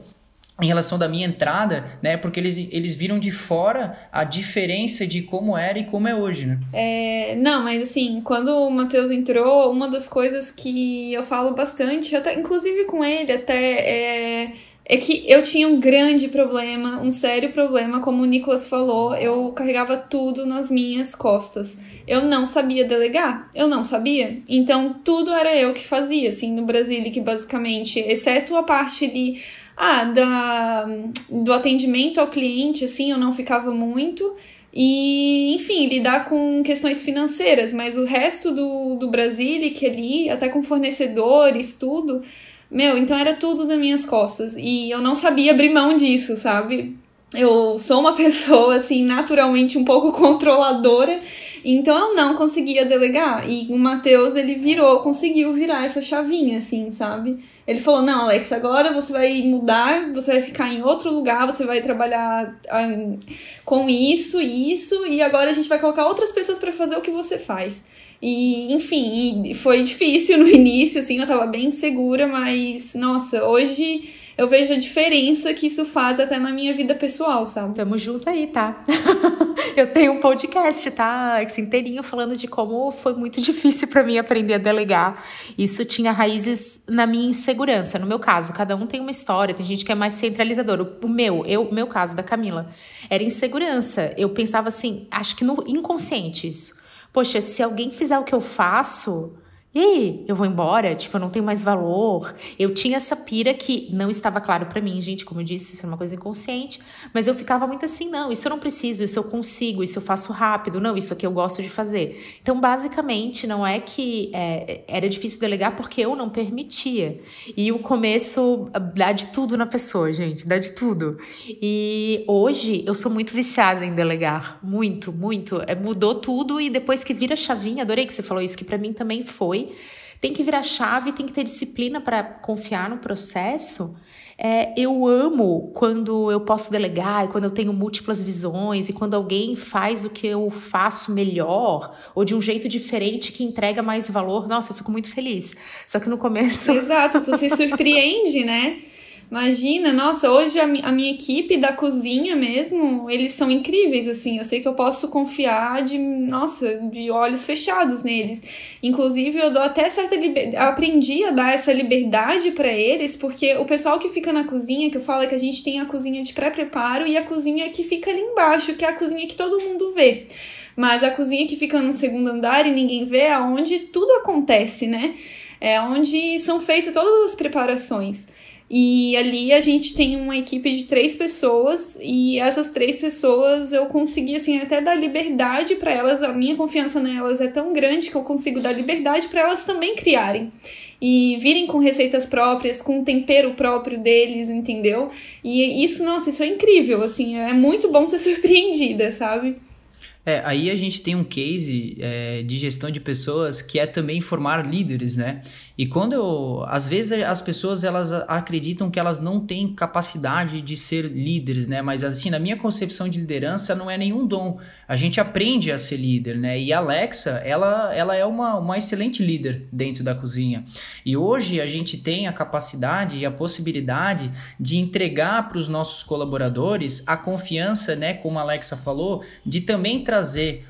em relação da minha entrada, né? Porque eles, eles viram de fora a diferença de como era e como é hoje, né? É, não, mas assim, quando o Matheus entrou, uma das coisas que eu falo bastante, até inclusive com ele, até é é que eu tinha um grande problema, um sério problema, como o Nicolas falou, eu carregava tudo nas minhas costas. Eu não sabia delegar, eu não sabia. Então tudo era eu que fazia, assim, no Brasil, que basicamente, exceto a parte de ah, da, do atendimento ao cliente, assim, eu não ficava muito. E, enfim, lidar com questões financeiras, mas o resto do, do Brasilic ali, até com fornecedores, tudo, meu, então era tudo nas minhas costas. E eu não sabia abrir mão disso, sabe? Eu sou uma pessoa, assim, naturalmente um pouco controladora, então eu não conseguia delegar. E o Matheus, ele virou, conseguiu virar essa chavinha, assim, sabe? Ele falou: Não, Alex, agora você vai mudar, você vai ficar em outro lugar, você vai trabalhar ah, com isso e isso, e agora a gente vai colocar outras pessoas para fazer o que você faz. E, enfim, foi difícil no início, assim, eu tava bem insegura, mas, nossa, hoje eu vejo a diferença que isso faz até na minha vida pessoal, sabe? Tamo junto aí, tá? eu tenho um podcast, tá? Inteirinho falando de como foi muito difícil para mim aprender a delegar. Isso tinha raízes na minha insegurança. No meu caso, cada um tem uma história, tem gente que é mais centralizador. O meu, eu, meu caso da Camila, era insegurança. Eu pensava assim, acho que no inconsciente isso. Poxa, se alguém fizer o que eu faço, e aí, eu vou embora? Tipo, eu não tenho mais valor. Eu tinha essa pira que não estava claro para mim, gente, como eu disse, isso é uma coisa inconsciente, mas eu ficava muito assim, não, isso eu não preciso, isso eu consigo, isso eu faço rápido, não, isso aqui eu gosto de fazer. Então, basicamente, não é que é, era difícil delegar porque eu não permitia. E o começo dá de tudo na pessoa, gente, dá de tudo. E hoje eu sou muito viciada em delegar, muito, muito. É, mudou tudo e depois que vira chavinha, adorei que você falou isso, que para mim também foi tem que virar chave, tem que ter disciplina para confiar no processo. É, eu amo quando eu posso delegar e quando eu tenho múltiplas visões e quando alguém faz o que eu faço melhor ou de um jeito diferente que entrega mais valor. Nossa, eu fico muito feliz. Só que no começo. Exato, tu se surpreende, né? Imagina, nossa, hoje a, a, minha equipe da cozinha mesmo, eles são incríveis, assim. Eu sei que eu posso confiar de, nossa, de olhos fechados neles. Inclusive, eu dou até certa liberdade. Aprendi a dar essa liberdade para eles, porque o pessoal que fica na cozinha, que eu falo é que a gente tem a cozinha de pré-preparo e a cozinha que fica ali embaixo, que é a cozinha que todo mundo vê. Mas a cozinha que fica no segundo andar e ninguém vê é onde tudo acontece, né? É onde são feitas todas as preparações. E ali a gente tem uma equipe de três pessoas e essas três pessoas eu consegui assim até dar liberdade para elas, a minha confiança nelas é tão grande que eu consigo dar liberdade para elas também criarem e virem com receitas próprias, com tempero próprio deles, entendeu? E isso, nossa, isso é incrível, assim, é muito bom ser surpreendida, sabe? É, aí a gente tem um case é, de gestão de pessoas que é também formar líderes, né? E quando eu, às vezes as pessoas elas acreditam que elas não têm capacidade de ser líderes, né? Mas assim, na minha concepção de liderança não é nenhum dom. A gente aprende a ser líder, né? E a Alexa, ela, ela é uma, uma excelente líder dentro da cozinha. E hoje a gente tem a capacidade e a possibilidade de entregar para os nossos colaboradores a confiança, né? Como a Alexa falou, de também trazer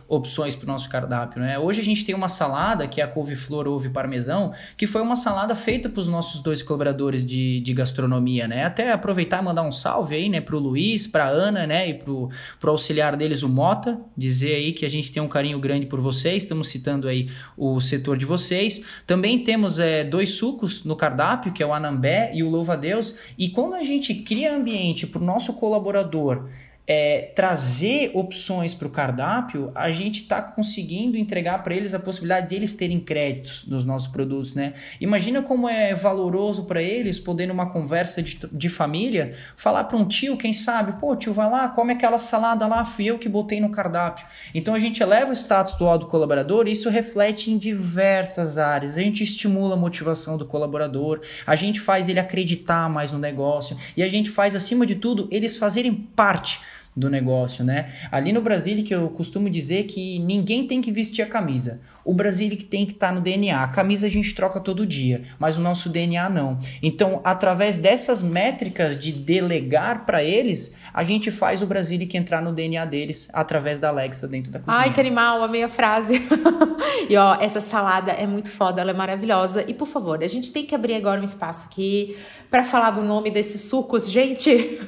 opções para o nosso cardápio, né? Hoje a gente tem uma salada que é a couve-flor, ouve parmesão, que foi uma salada feita para os nossos dois colaboradores de, de gastronomia, né? Até aproveitar e mandar um salve aí, né, pro Luiz, pra Ana, né, e pro, pro auxiliar deles, o Mota, dizer aí que a gente tem um carinho grande por vocês, estamos citando aí o setor de vocês. Também temos é, dois sucos no cardápio, que é o Anambé e o Louva Deus, e quando a gente cria ambiente para o nosso colaborador é, trazer opções para o cardápio, a gente está conseguindo entregar para eles a possibilidade de eles terem créditos nos nossos produtos, né? Imagina como é valoroso para eles poder numa conversa de, de família falar para um tio, quem sabe, pô, tio, vai lá, come aquela salada lá, fui eu que botei no cardápio. Então a gente eleva o status do do colaborador e isso reflete em diversas áreas. A gente estimula a motivação do colaborador, a gente faz ele acreditar mais no negócio e a gente faz, acima de tudo, eles fazerem parte do negócio, né? Ali no Brasil que eu costumo dizer que ninguém tem que vestir a camisa. O Brasil que tem que estar tá no DNA. A camisa a gente troca todo dia, mas o nosso DNA não. Então, através dessas métricas de delegar para eles, a gente faz o Brasil que entrar no DNA deles através da Alexa dentro da cozinha. Ai, que animal, amei a frase. e ó, essa salada é muito foda, ela é maravilhosa. E por favor, a gente tem que abrir agora um espaço aqui para falar do nome desses sucos, gente.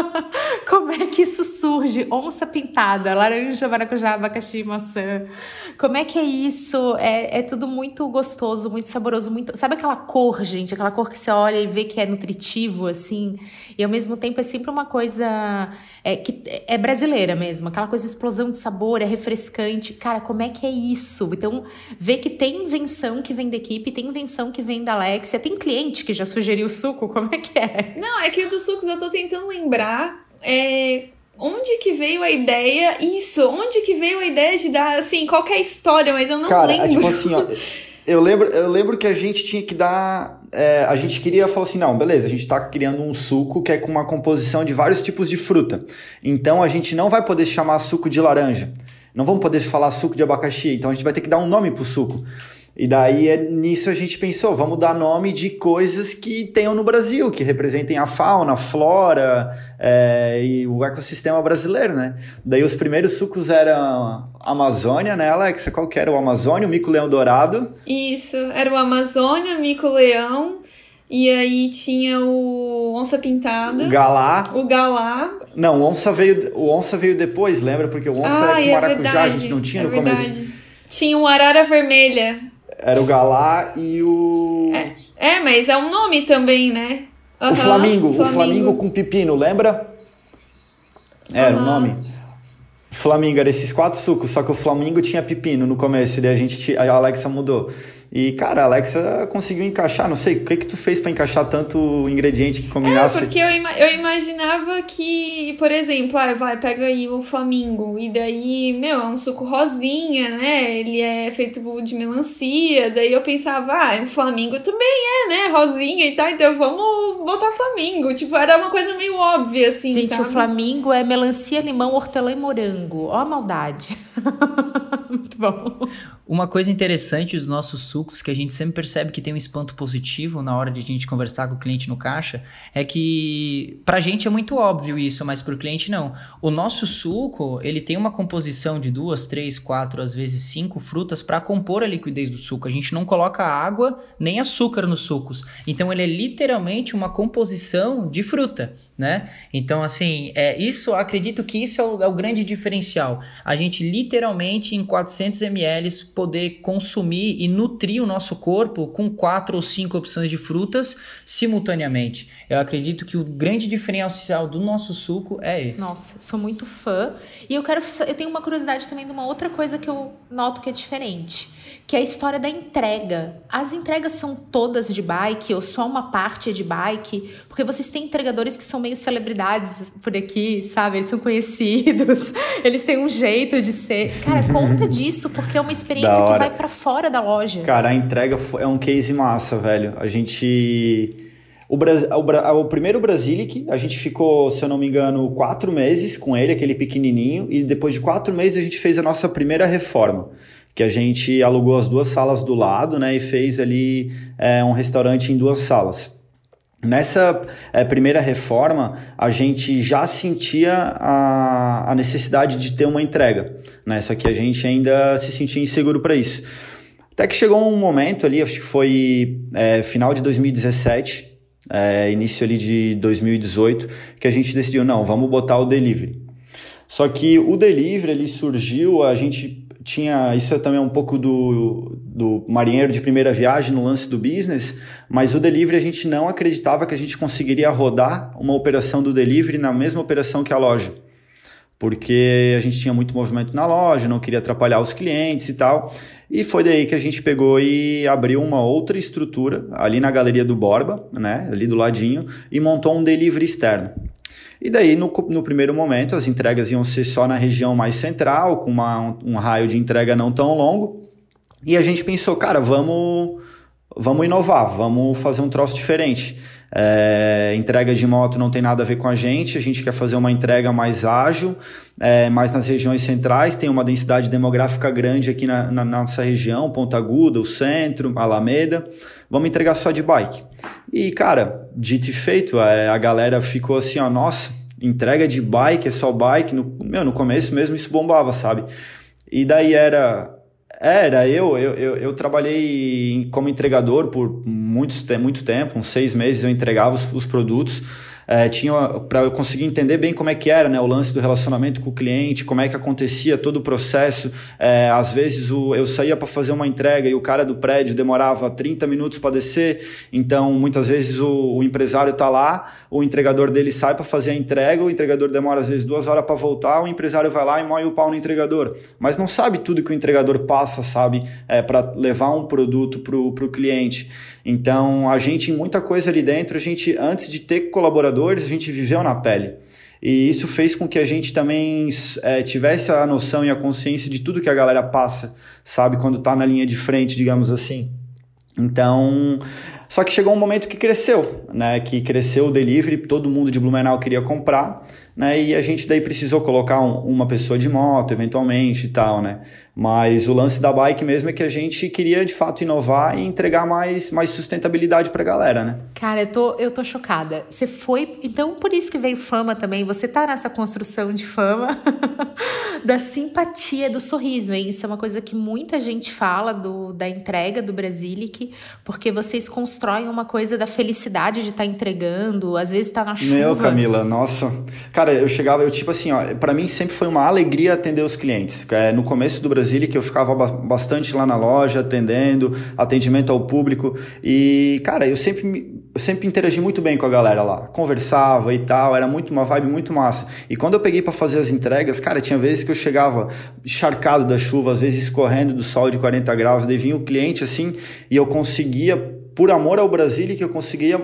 Como é que isso surge? Onça pintada, laranja, maracujá, abacaxi, maçã. Como é que é isso? É, é tudo muito gostoso, muito saboroso, muito. Sabe aquela cor, gente? Aquela cor que você olha e vê que é nutritivo, assim. E ao mesmo tempo é sempre uma coisa é, que é brasileira mesmo, aquela coisa explosão de sabor, é refrescante. Cara, como é que é isso? Então, ver que tem invenção que vem da equipe, tem invenção que vem da Alexia, tem cliente que já sugeriu suco, como é que é? Não, é que o dos sucos eu tô tentando lembrar é, onde que veio a ideia? Isso, onde que veio a ideia de dar, assim, qual é a história, mas eu não Cara, lembro. É tipo assim, ó, eu lembro, eu lembro que a gente tinha que dar. É, a gente queria falar assim, não, beleza, a gente tá criando um suco que é com uma composição de vários tipos de fruta. Então a gente não vai poder chamar suco de laranja. Não vamos poder falar suco de abacaxi, então a gente vai ter que dar um nome pro suco. E daí é, nisso a gente pensou, vamos dar nome de coisas que tenham no Brasil, que representem a fauna, a flora é, e o ecossistema brasileiro, né? Daí os primeiros sucos eram Amazônia, né, Alexa? Qual que era o Amazônia, o mico-leão dourado? Isso, era o Amazônia, mico-leão, e aí tinha o onça pintada. O galá. O galá. Não, o onça veio, o onça veio depois, lembra? Porque o onça ah, era com é maracujá, verdade, a gente não tinha é no verdade. começo. Tinha o arara vermelha. Era o galá e o. É, é mas é um nome também, né? Uhum, o Flamingo, o Flamingo com pepino, lembra? Era uhum. o nome. Flamingo era esses quatro sucos, só que o Flamingo tinha pepino no começo, daí a gente a Alexa mudou. E, cara, a Alexa conseguiu encaixar, não sei, o que que tu fez para encaixar tanto ingrediente que combinasse? É, porque eu, ima eu imaginava que, por exemplo, ah, vai, pega aí o flamingo, e daí, meu, é um suco rosinha, né? Ele é feito de melancia, daí eu pensava, ah, o flamingo também é, né? Rosinha e tal, então vamos botar flamingo. Tipo, era uma coisa meio óbvia, assim, Gente, sabe? o flamingo é melancia, limão, hortelã e morango. Ó a maldade. Muito bom. Uma coisa interessante dos nossos sucos, que a gente sempre percebe que tem um espanto positivo na hora de a gente conversar com o cliente no caixa, é que pra gente é muito óbvio isso, mas pro cliente não. O nosso suco, ele tem uma composição de duas, três, quatro, às vezes cinco frutas para compor a liquidez do suco. A gente não coloca água nem açúcar nos sucos. Então ele é literalmente uma composição de fruta, né? Então assim, é isso, acredito que isso é o, é o grande diferencial. A gente literalmente em 400 ml poder consumir e nutrir o nosso corpo com quatro ou cinco opções de frutas simultaneamente. Eu acredito que o grande diferencial do nosso suco é esse. Nossa, sou muito fã. E eu quero. Eu tenho uma curiosidade também de uma outra coisa que eu noto que é diferente. Que é a história da entrega. As entregas são todas de bike ou só uma parte é de bike? Porque vocês têm entregadores que são meio celebridades por aqui, sabe? Eles são conhecidos, eles têm um jeito de ser. Cara, conta disso, porque é uma experiência que vai para fora da loja. Cara, a entrega é um case massa, velho. A gente. O, o, o, primeiro Brasilic, a gente ficou, se eu não me engano, quatro meses com ele, aquele pequenininho, e depois de quatro meses a gente fez a nossa primeira reforma, que a gente alugou as duas salas do lado, né, e fez ali é, um restaurante em duas salas. Nessa é, primeira reforma, a gente já sentia a, a necessidade de ter uma entrega, né? Só que a gente ainda se sentia inseguro para isso. Até que chegou um momento ali, acho que foi é, final de 2017, é, início ali de 2018, que a gente decidiu, não, vamos botar o delivery. Só que o delivery ele surgiu, a gente tinha. Isso é também um pouco do, do marinheiro de primeira viagem no lance do business, mas o delivery a gente não acreditava que a gente conseguiria rodar uma operação do delivery na mesma operação que a loja. Porque a gente tinha muito movimento na loja, não queria atrapalhar os clientes e tal. E foi daí que a gente pegou e abriu uma outra estrutura ali na Galeria do Borba, né, ali do ladinho, e montou um delivery externo. E daí, no, no primeiro momento, as entregas iam ser só na região mais central, com uma, um, um raio de entrega não tão longo. E a gente pensou, cara, vamos, vamos inovar, vamos fazer um troço diferente. É, entrega de moto não tem nada a ver com a gente, a gente quer fazer uma entrega mais ágil, é, mais nas regiões centrais, tem uma densidade demográfica grande aqui na, na, na nossa região, Ponta Aguda, o centro, Alameda, vamos entregar só de bike. E, cara, dito e feito, é, a galera ficou assim, ó, nossa, entrega de bike, é só bike, no, meu, no começo mesmo isso bombava, sabe? E daí era era, eu, eu, eu, eu, trabalhei como entregador por muitos, muito tempo, uns seis meses eu entregava os, os produtos é, tinha para eu conseguir entender bem como é que era né, o lance do relacionamento com o cliente, como é que acontecia todo o processo. É, às vezes o, eu saía para fazer uma entrega e o cara do prédio demorava 30 minutos para descer, então muitas vezes o, o empresário está lá, o entregador dele sai para fazer a entrega, o entregador demora às vezes duas horas para voltar, o empresário vai lá e moe o pau no entregador, mas não sabe tudo que o entregador passa, sabe, é, para levar um produto para o cliente. Então a gente, em muita coisa ali dentro, a gente, antes de ter colaboradores, a gente viveu na pele. E isso fez com que a gente também é, tivesse a noção e a consciência de tudo que a galera passa, sabe? Quando tá na linha de frente, digamos assim. Então, só que chegou um momento que cresceu, né? Que cresceu o delivery, todo mundo de Blumenau queria comprar né? E a gente daí precisou colocar um, uma pessoa de moto, eventualmente e tal, né? Mas o lance da bike mesmo é que a gente queria de fato inovar e entregar mais, mais sustentabilidade pra galera, né? Cara, eu tô, eu tô chocada. Você foi. Então, por isso que veio fama também. Você tá nessa construção de fama da simpatia, do sorriso, hein? Isso é uma coisa que muita gente fala do, da entrega do Brasilic, porque vocês constroem uma coisa da felicidade de estar tá entregando, às vezes tá na chuva. Meu, Camila, nossa. Cara, eu chegava, eu tipo assim, ó, pra mim sempre foi uma alegria atender os clientes. É, no começo do Brasil Brasília, que eu ficava bastante lá na loja, atendendo, atendimento ao público. E, cara, eu sempre, eu sempre interagi muito bem com a galera lá. Conversava e tal, era muito uma vibe muito massa. E quando eu peguei para fazer as entregas, cara, tinha vezes que eu chegava encharcado da chuva, às vezes escorrendo do sol de 40 graus, daí vinha o cliente assim, e eu conseguia por amor ao Brasil que eu conseguia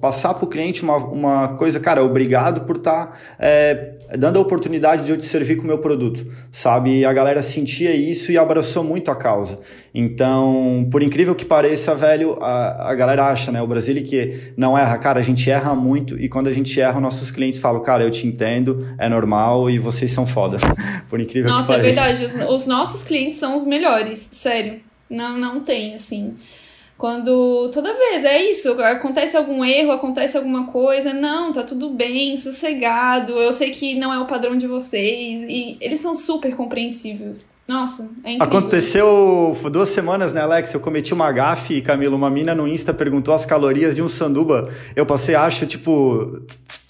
passar para o cliente uma, uma coisa, cara, obrigado por estar tá, é, dando a oportunidade de eu te servir com o meu produto, sabe? E a galera sentia isso e abraçou muito a causa. Então, por incrível que pareça, velho, a, a galera acha, né? O Brasil que não erra, cara, a gente erra muito e quando a gente erra, nossos clientes falam, cara, eu te entendo, é normal e vocês são foda. por incrível Nossa, que pareça. Nossa, é verdade, os, os nossos clientes são os melhores, sério. Não, não tem, assim. Quando toda vez é isso, acontece algum erro, acontece alguma coisa, não, tá tudo bem, sossegado, eu sei que não é o padrão de vocês, e eles são super compreensíveis. Nossa, é incrível. Aconteceu duas semanas, né, Alex? Eu cometi uma gafe Camilo, uma mina no Insta perguntou as calorias de um sanduba. Eu passei, acho, tipo,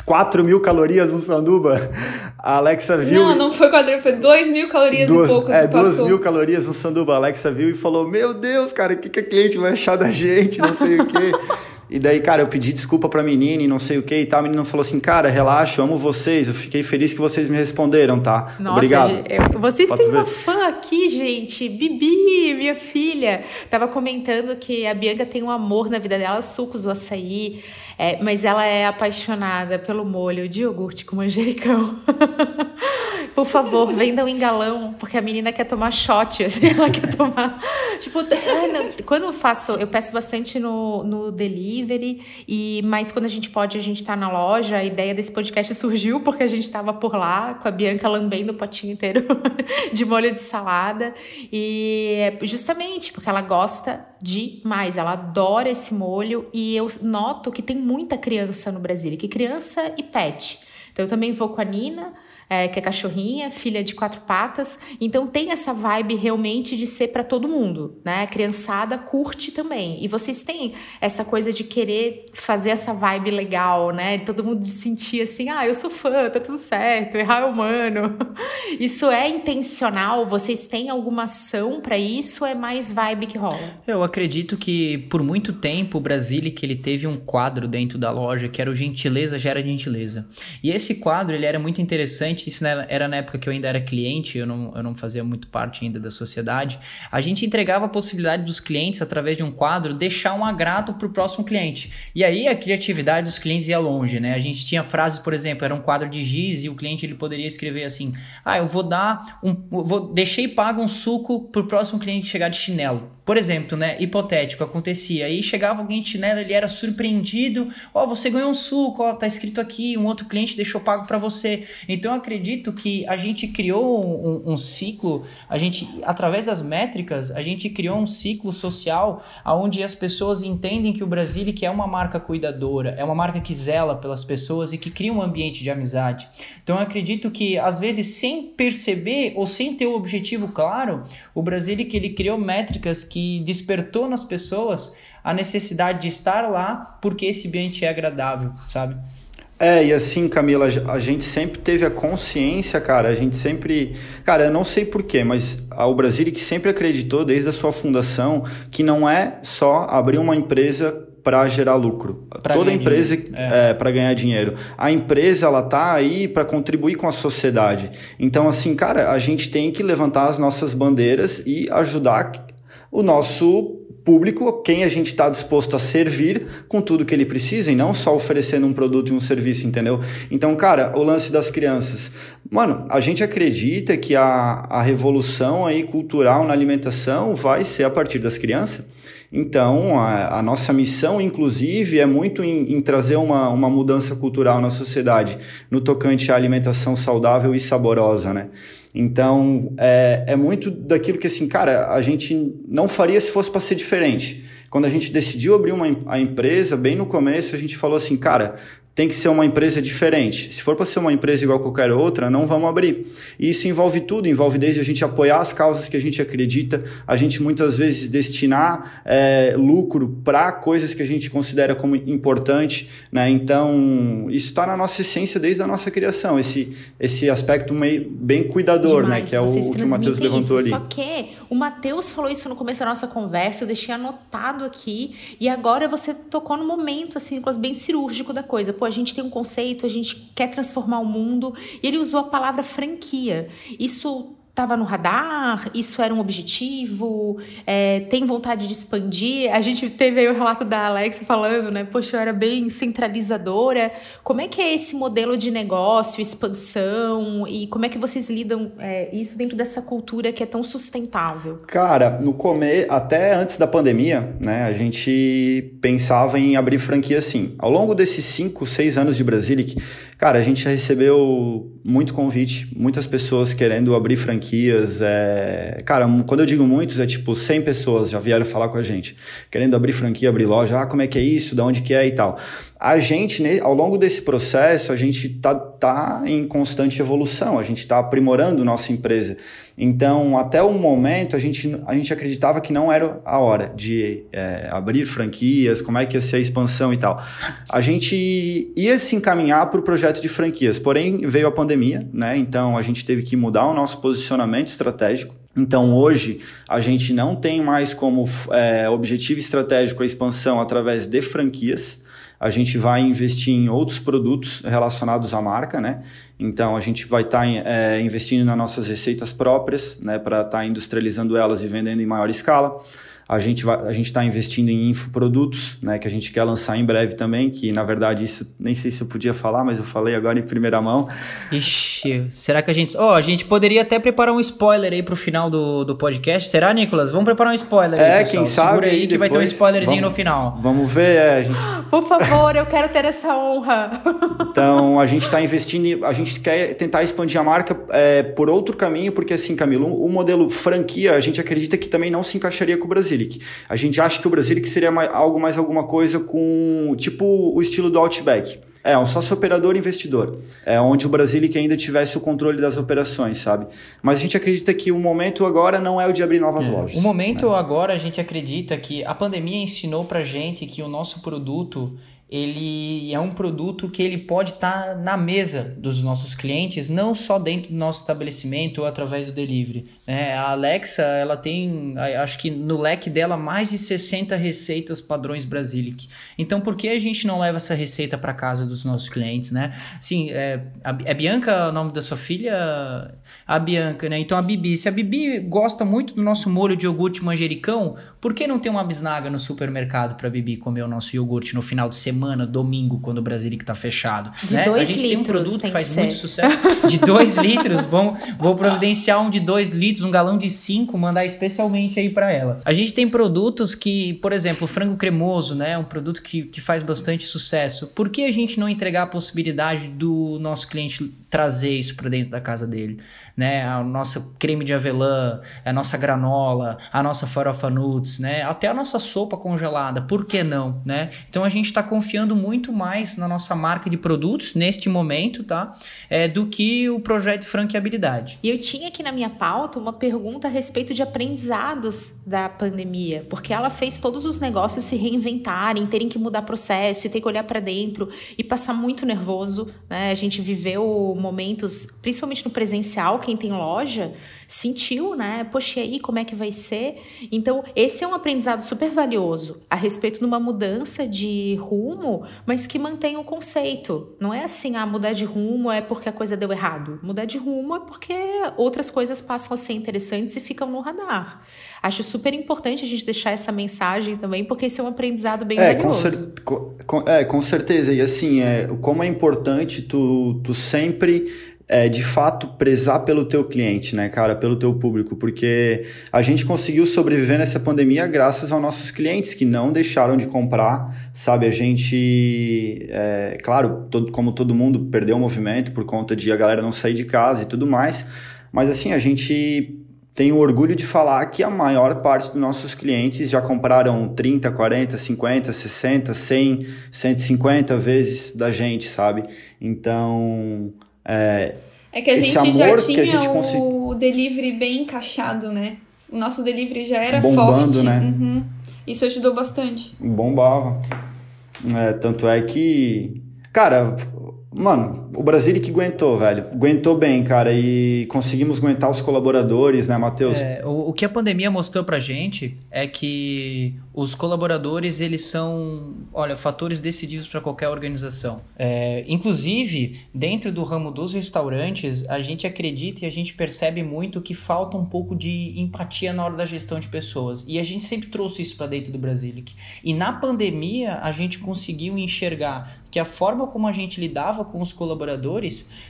4 mil calorias no sanduba. A Alexa viu. Não, não foi 4 foi 2 mil calorias duas, e pouco. É, 2 mil calorias no sanduba. A Alexa viu e falou: Meu Deus, cara, o que, que a cliente vai achar da gente? Não sei o quê. E daí, cara, eu pedi desculpa pra menina e não sei o que e tal. A menina falou assim, cara, relaxa, eu amo vocês. Eu fiquei feliz que vocês me responderam, tá? Nossa, Obrigado. Eu, vocês Pode têm ver. uma fã aqui, gente. Bibi, minha filha. Tava comentando que a Bianca tem um amor na vida dela, sucos do açaí. É, mas ela é apaixonada pelo molho de iogurte com manjericão. Por favor, vendam em galão, porque a menina quer tomar shot, assim, ela quer tomar. tipo, quando eu faço, eu peço bastante no, no delivery, e mas quando a gente pode, a gente tá na loja. A ideia desse podcast surgiu porque a gente tava por lá com a Bianca lambendo o potinho inteiro de molho de salada. E justamente porque ela gosta demais, ela adora esse molho, e eu noto que tem muita criança no Brasil, que criança e pet. Então eu também vou com a Nina é, que é cachorrinha, filha de quatro patas. Então tem essa vibe realmente de ser para todo mundo, né? A criançada curte também. E vocês têm essa coisa de querer fazer essa vibe legal, né? Todo mundo sentir assim, ah, eu sou fã, tá tudo certo, errar é humano. Isso é intencional? Vocês têm alguma ação para isso é mais vibe que rola? Eu acredito que por muito tempo o Brasília que ele teve um quadro dentro da loja que era o gentileza gera gentileza. E esse quadro ele era muito interessante isso era na época que eu ainda era cliente, eu não, eu não fazia muito parte ainda da sociedade. A gente entregava a possibilidade dos clientes, através de um quadro, deixar um agrado para o próximo cliente. E aí a criatividade dos clientes ia longe, né? A gente tinha frases, por exemplo, era um quadro de giz e o cliente ele poderia escrever assim: Ah, eu vou dar um. Vou, deixei pago um suco para o próximo cliente chegar de chinelo. Por exemplo, né? Hipotético, acontecia. Aí chegava alguém de chinelo, ele era surpreendido. Ó, oh, você ganhou um suco, ó, tá escrito aqui, um outro cliente deixou pago para você. Então acredito que a gente criou um, um, ciclo, a gente, através das métricas, a gente criou um ciclo social onde as pessoas entendem que o Brasilic é uma marca cuidadora, é uma marca que zela pelas pessoas e que cria um ambiente de amizade. Então eu acredito que, às vezes, sem perceber ou sem ter o objetivo claro, o Brasilic ele criou métricas que despertou nas pessoas a necessidade de estar lá porque esse ambiente é agradável, sabe? É, e assim, Camila, a gente sempre teve a consciência, cara, a gente sempre. Cara, eu não sei porquê, mas o Brasil que sempre acreditou, desde a sua fundação, que não é só abrir uma empresa para gerar lucro. Pra Toda empresa é, é para ganhar dinheiro. A empresa ela tá aí para contribuir com a sociedade. Então assim, cara, a gente tem que levantar as nossas bandeiras e ajudar o nosso público quem a gente está disposto a servir com tudo que ele precisa e não só oferecendo um produto e um serviço, entendeu? Então, cara, o lance das crianças. Mano, a gente acredita que a, a revolução aí cultural na alimentação vai ser a partir das crianças. Então, a, a, nossa missão, inclusive, é muito em, em, trazer uma, uma mudança cultural na sociedade, no tocante à alimentação saudável e saborosa, né? Então, é, é muito daquilo que, assim, cara, a gente não faria se fosse para ser diferente. Quando a gente decidiu abrir uma, a empresa, bem no começo, a gente falou assim, cara, tem que ser uma empresa diferente. Se for para ser uma empresa igual qualquer outra, não vamos abrir. E isso envolve tudo, envolve desde a gente apoiar as causas que a gente acredita, a gente muitas vezes destinar é, lucro para coisas que a gente considera como importante, né? Então isso está na nossa essência desde a nossa criação, esse esse aspecto meio bem cuidador, né? Demais, né? Que é o, o que o Matheus levantou ali. Só que o Matheus falou isso no começo da nossa conversa, eu deixei anotado aqui e agora você tocou no momento assim, bem cirúrgico da coisa a gente tem um conceito, a gente quer transformar o mundo. E ele usou a palavra franquia. Isso estava no radar? Isso era um objetivo? É, tem vontade de expandir? A gente teve aí o relato da Alexa falando, né? Poxa, eu era bem centralizadora. Como é que é esse modelo de negócio, expansão? E como é que vocês lidam é, isso dentro dessa cultura que é tão sustentável? Cara, no começo, até antes da pandemia, né? A gente pensava em abrir franquia sim. Ao longo desses 5, 6 anos de Brasilic, cara, a gente já recebeu muito convite, muitas pessoas querendo abrir franquias. É... Cara, quando eu digo muitos, é tipo 100 pessoas já vieram falar com a gente, querendo abrir franquia, abrir loja. Ah, como é que é isso? De onde que é e tal. A gente, né, ao longo desse processo, a gente tá, tá em constante evolução, a gente está aprimorando nossa empresa. Então, até o momento, a gente, a gente acreditava que não era a hora de é, abrir franquias, como é que ia ser a expansão e tal. A gente ia se encaminhar para o projeto de franquias, porém veio a pandemia, né? Então, a gente teve que mudar o nosso posicionamento estratégico. Então, hoje, a gente não tem mais como é, objetivo estratégico a expansão através de franquias a gente vai investir em outros produtos relacionados à marca, né? Então a gente vai estar tá, é, investindo nas nossas receitas próprias, né, para estar tá industrializando elas e vendendo em maior escala. A gente vai, a gente está investindo em infoprodutos, né, que a gente quer lançar em breve também, que na verdade isso nem sei se eu podia falar, mas eu falei agora em primeira mão. Ixi, será que a gente, ó, oh, a gente poderia até preparar um spoiler aí pro final do, do podcast. Será, Nicolas? Vamos preparar um spoiler é, aí, quem sabe Segura aí que depois, vai ter um spoilerzinho vamos, no final. Vamos ver, é, gente... Por favor, eu quero ter essa honra. Então, a gente está investindo, a gente quer tentar expandir a marca é, por outro caminho, porque assim, Camilo, o modelo franquia, a gente acredita que também não se encaixaria com o Brasilic. A gente acha que o Brasilic seria mais, algo mais alguma coisa com, tipo, o estilo do Outback. É, um sócio operador investidor. É onde o Brasilic ainda tivesse o controle das operações, sabe? Mas a gente acredita que o momento agora não é o de abrir novas é. lojas. O momento né? agora a gente acredita que a pandemia ensinou pra gente que o nosso produto ele é um produto que ele pode estar tá na mesa dos nossos clientes, não só dentro do nosso estabelecimento ou através do delivery. É, a Alexa, ela tem, acho que no leque dela, mais de 60 receitas padrões Brasilic. Então, por que a gente não leva essa receita para casa dos nossos clientes, né? Sim, é, é Bianca o nome da sua filha? A Bianca, né? Então, a Bibi. Se a Bibi gosta muito do nosso molho de iogurte manjericão, por que não ter uma bisnaga no supermercado para Bibi comer o nosso iogurte no final de semana, domingo, quando o Brasilic está fechado? De né? dois a gente litros, tem um produto que faz muito sucesso. De dois litros, vamos, vou providenciar um de dois litros litros, um galão de 5, mandar especialmente aí para ela. A gente tem produtos que, por exemplo, o frango cremoso, né? Um produto que, que faz bastante sucesso. Por que a gente não entregar a possibilidade do nosso cliente trazer isso para dentro da casa dele? né? A nossa creme de avelã, a nossa granola, a nossa farofa nuts, né? Até a nossa sopa congelada, por que não, né? Então a gente está confiando muito mais na nossa marca de produtos neste momento, tá? É, do que o projeto de franqueabilidade. E eu tinha aqui na minha pauta uma pergunta a respeito de aprendizados da pandemia, porque ela fez todos os negócios se reinventarem, terem que mudar processo, e ter que olhar para dentro e passar muito nervoso, né? A gente viveu momentos, principalmente no presencial, quem tem loja sentiu, né? Poxa, e aí como é que vai ser? Então, esse é um aprendizado super valioso a respeito de uma mudança de rumo, mas que mantém o conceito. Não é assim, ah, mudar de rumo é porque a coisa deu errado. Mudar de rumo é porque outras coisas passam a ser interessantes e ficam no radar. Acho super importante a gente deixar essa mensagem também, porque esse é um aprendizado bem é, valioso. Com, com, é, com certeza. E assim, é, como é importante tu, tu sempre é, de fato prezar pelo teu cliente, né, cara, pelo teu público, porque a gente conseguiu sobreviver nessa pandemia graças aos nossos clientes que não deixaram de comprar, sabe? A gente, é, claro, todo, como todo mundo perdeu o movimento por conta de a galera não sair de casa e tudo mais, mas assim a gente tem o orgulho de falar que a maior parte dos nossos clientes já compraram 30, 40, 50, 60, 100, 150 vezes da gente, sabe? Então, é, é que a gente já tinha gente o delivery bem encaixado, né? O nosso delivery já era Bombando, forte. Né? Uhum. Isso ajudou bastante. Bombava. É, tanto é que. Cara, Mano, o Brasil que aguentou, velho. Aguentou bem, cara. E conseguimos aguentar os colaboradores, né, Matheus? É, o, o, que a pandemia mostrou pra gente é que os colaboradores, eles são, olha, fatores decisivos para qualquer organização. É, inclusive, dentro do ramo dos restaurantes, a gente acredita e a gente percebe muito que falta um pouco de empatia na hora da gestão de pessoas. E a gente sempre trouxe isso para dentro do Brasilic. E na pandemia, a gente conseguiu enxergar que a forma como a gente lidava com os colaboradores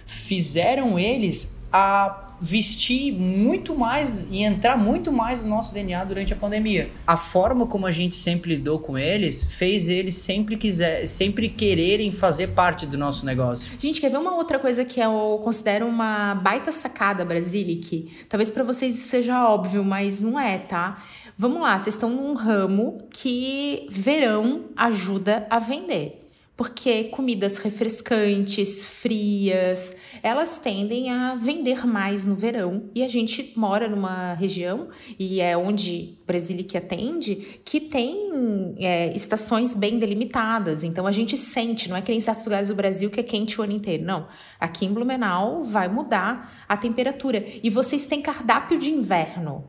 fizeram eles a vestir muito mais e entrar muito mais no nosso DNA durante a pandemia. A forma como a gente sempre lidou com eles fez eles sempre quiser, sempre quererem fazer parte do nosso negócio. Gente, quer ver uma outra coisa que eu considero uma baita sacada Brasilic? Talvez para vocês isso seja óbvio, mas não é, tá? Vamos lá, vocês estão num ramo que verão ajuda a vender porque comidas refrescantes, frias, elas tendem a vender mais no verão. E a gente mora numa região, e é onde Brasília atende, que tem é, estações bem delimitadas. Então a gente sente, não é que em certos lugares do Brasil que é quente o ano inteiro. Não. Aqui em Blumenau vai mudar a temperatura. E vocês têm cardápio de inverno.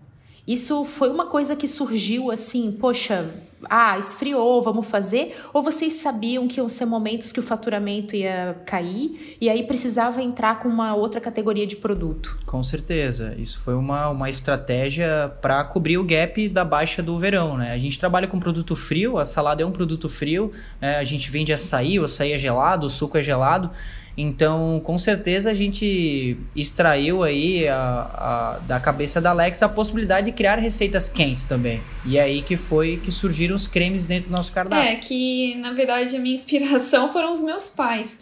Isso foi uma coisa que surgiu assim, poxa, ah, esfriou, vamos fazer? Ou vocês sabiam que iam ser momentos que o faturamento ia cair e aí precisava entrar com uma outra categoria de produto? Com certeza. Isso foi uma, uma estratégia para cobrir o gap da baixa do verão, né? A gente trabalha com produto frio, a salada é um produto frio, é, a gente vende açaí, o açaí é gelado, o suco é gelado. Então, com certeza a gente extraiu aí a, a, da cabeça da Alexa a possibilidade de criar receitas quentes também. E é aí que foi que surgiram os cremes dentro do nosso cardápio. É, que na verdade a minha inspiração foram os meus pais.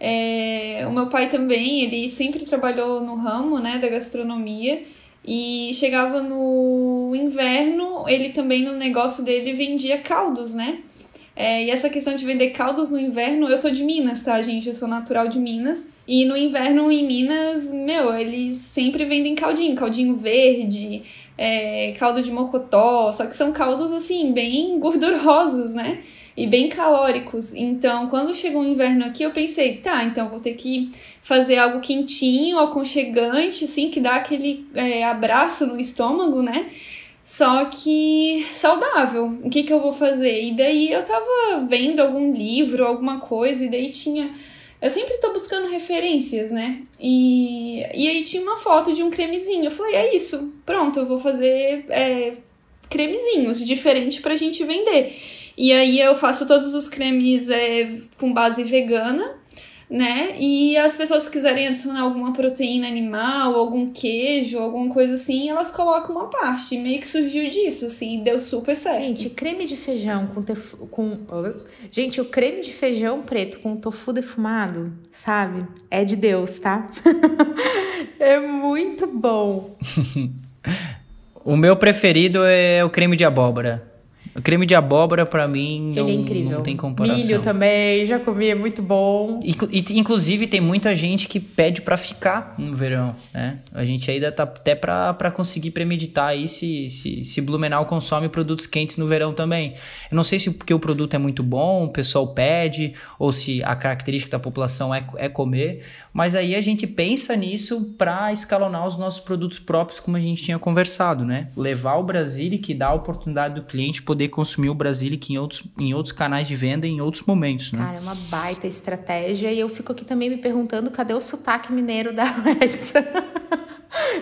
É, o meu pai também, ele sempre trabalhou no ramo né, da gastronomia. E chegava no inverno, ele também no negócio dele vendia caldos, né? É, e essa questão de vender caldos no inverno, eu sou de Minas, tá, gente? Eu sou natural de Minas. E no inverno em Minas, meu, eles sempre vendem caldinho, caldinho verde, é, caldo de mocotó, só que são caldos assim, bem gordurosos, né? E bem calóricos. Então, quando chegou o inverno aqui, eu pensei, tá, então vou ter que fazer algo quentinho, aconchegante, assim, que dá aquele é, abraço no estômago, né? Só que saudável. O que, que eu vou fazer? E daí eu tava vendo algum livro, alguma coisa, e daí tinha. Eu sempre tô buscando referências, né? E, e aí tinha uma foto de um cremezinho. Eu falei, é isso, pronto, eu vou fazer é, cremezinhos diferentes pra gente vender. E aí eu faço todos os cremes é, com base vegana né? E as pessoas que quiserem adicionar alguma proteína animal, algum queijo, alguma coisa assim, elas colocam uma parte. Meio que surgiu disso, assim, deu super certo. Gente, creme de feijão com, tef... com... Gente, o creme de feijão preto com tofu defumado, sabe? É de Deus, tá? é muito bom. o meu preferido é o creme de abóbora. O creme de abóbora, para mim, não, é não tem comparação. Milho também, já comi, é muito bom. Inclusive, tem muita gente que pede para ficar no verão, né? A gente ainda tá até para conseguir premeditar aí se, se, se Blumenau consome produtos quentes no verão também. Eu não sei se porque o produto é muito bom, o pessoal pede, ou se a característica da população é, é comer, mas aí a gente pensa nisso para escalonar os nossos produtos próprios, como a gente tinha conversado, né? Levar o Brasil e que dá a oportunidade do cliente poder poder consumir o Brasilic em outros, em outros canais de venda em outros momentos. Né? Cara, é uma baita estratégia. E eu fico aqui também me perguntando cadê o sotaque mineiro da Alexa?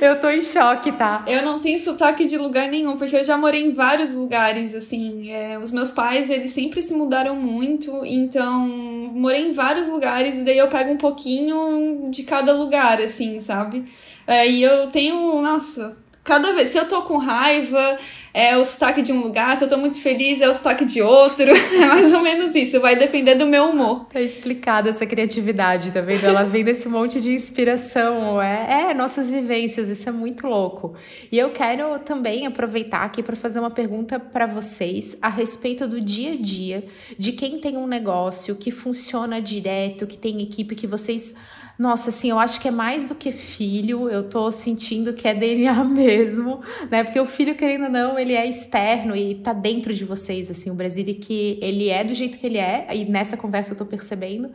Eu tô em choque, tá? Eu não tenho sotaque de lugar nenhum, porque eu já morei em vários lugares, assim. É, os meus pais, eles sempre se mudaram muito, então morei em vários lugares e daí eu pego um pouquinho de cada lugar, assim, sabe? É, e eu tenho, nossa, cada vez, se eu tô com raiva, é o sotaque de um lugar, se eu tô muito feliz, é o sotaque de outro. É mais ou menos isso, vai depender do meu humor. Tá explicada essa criatividade, tá vendo? Ela vem desse monte de inspiração, é, é nossas vivências, isso é muito louco. E eu quero também aproveitar aqui para fazer uma pergunta para vocês a respeito do dia a dia de quem tem um negócio que funciona direto, que tem equipe que vocês nossa, assim, eu acho que é mais do que filho, eu tô sentindo que é DNA mesmo, né? Porque o filho, querendo ou não, ele é externo e tá dentro de vocês, assim, o Brasil que ele é do jeito que ele é, e nessa conversa eu tô percebendo,